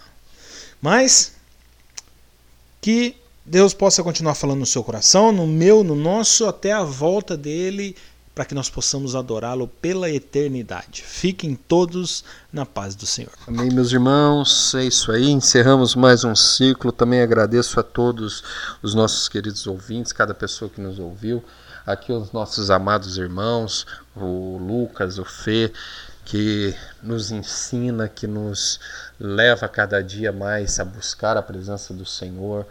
Mas que Deus possa continuar falando no seu coração, no meu, no nosso, até a volta dele para que nós possamos adorá-lo pela eternidade. Fiquem todos na paz do Senhor.
Amém, meus irmãos. É isso aí. Encerramos mais um ciclo. Também agradeço a todos os nossos queridos ouvintes, cada pessoa que nos ouviu. Aqui os nossos amados irmãos, o Lucas, o Fê, que nos ensina, que nos leva cada dia mais a buscar a presença do Senhor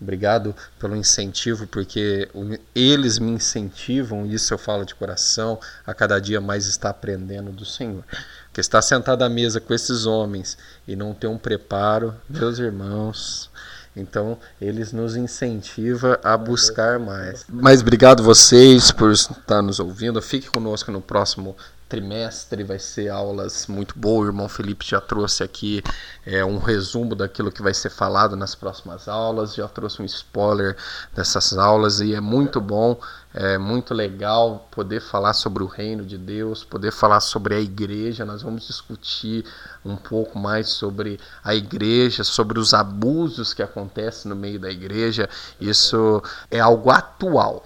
Obrigado pelo incentivo, porque eles me incentivam, isso eu falo de coração, a cada dia mais estar aprendendo do Senhor. Porque estar sentado à mesa com esses homens e não ter um preparo, meus irmãos, então eles nos incentivam a buscar mais. Mas obrigado vocês por estar nos ouvindo. Fique conosco no próximo trimestre vai ser aulas muito boas. O irmão Felipe já trouxe aqui é, um resumo daquilo que vai ser falado nas próximas aulas, já trouxe um spoiler dessas aulas e é muito bom, é muito legal poder falar sobre o reino de Deus, poder falar sobre a igreja. Nós vamos discutir um pouco mais sobre a igreja, sobre os abusos que acontecem no meio da igreja. Isso é algo atual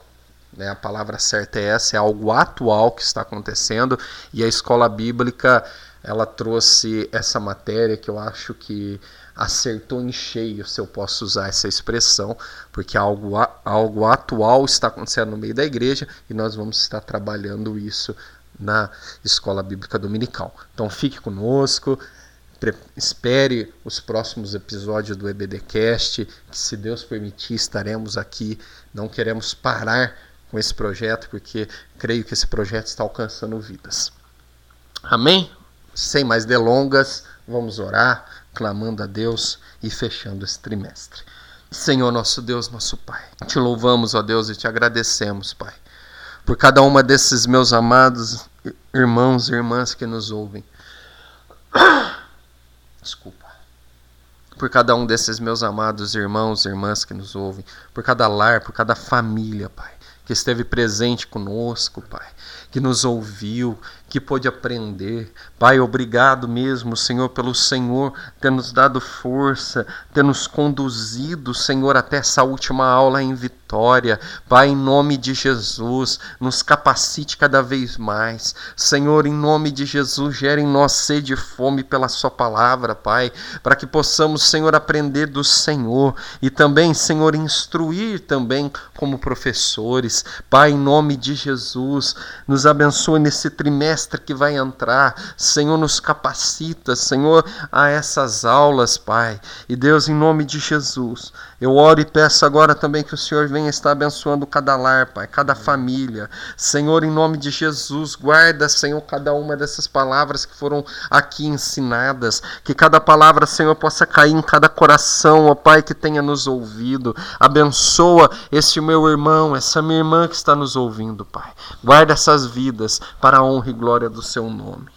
né? A palavra certa é essa, é algo atual que está acontecendo e a escola bíblica ela trouxe essa matéria que eu acho que acertou em cheio, se eu posso usar essa expressão, porque algo, algo atual está acontecendo no meio da igreja e nós vamos estar trabalhando isso na escola bíblica dominical. Então fique conosco, espere os próximos episódios do EBDcast, que se Deus permitir estaremos aqui, não queremos parar com esse projeto, porque creio que esse projeto está alcançando vidas. Amém? Sem mais delongas, vamos orar, clamando a Deus e fechando esse trimestre. Senhor nosso Deus, nosso Pai, te louvamos, ó Deus, e te agradecemos, Pai, por cada uma desses meus amados irmãos e irmãs que nos ouvem. Desculpa por cada um desses meus amados irmãos e irmãs que nos ouvem, por cada lar, por cada família, Pai que esteve presente conosco, Pai, que nos ouviu, que pôde aprender. Pai, obrigado mesmo, Senhor, pelo Senhor ter nos dado força, ter nos conduzido, Senhor, até essa última aula em vitória. Pai, em nome de Jesus, nos capacite cada vez mais. Senhor, em nome de Jesus, gere em nós sede e fome pela Sua palavra, Pai, para que possamos, Senhor, aprender do Senhor e também, Senhor, instruir também como professores. Pai, em nome de Jesus, nos abençoe nesse trimestre que vai entrar. Senhor, nos capacita, Senhor, a essas aulas, Pai. E Deus, em nome de Jesus, eu oro e peço agora também que o Senhor venha estar abençoando cada lar, Pai, cada família. Senhor, em nome de Jesus, guarda, Senhor, cada uma dessas palavras que foram aqui ensinadas. Que cada palavra, Senhor, possa cair em cada coração, ó Pai, que tenha nos ouvido. Abençoa esse meu irmão, essa minha irmã que está nos ouvindo, Pai. Guarda essas vidas para a honra e glória do seu nome.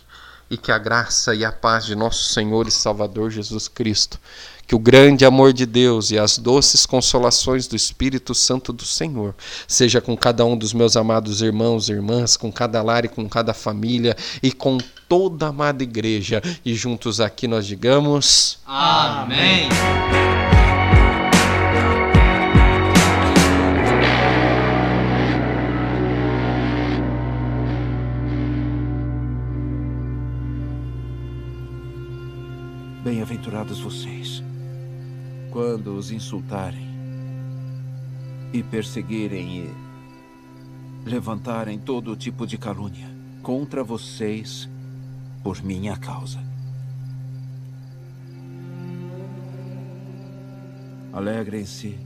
E que a graça e a paz de nosso Senhor e Salvador Jesus Cristo que o grande amor de Deus e as doces consolações do Espírito Santo do Senhor seja com cada um dos meus amados irmãos e irmãs, com cada lar e com cada família e com toda a amada igreja. E juntos aqui nós digamos:
Amém.
Bem-aventurados vocês, quando os insultarem e perseguirem e levantarem todo tipo de calúnia contra vocês por minha causa. Alegrem-se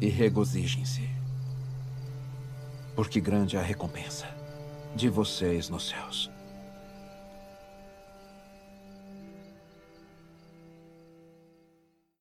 e regozijem-se, porque grande é a recompensa de vocês nos céus.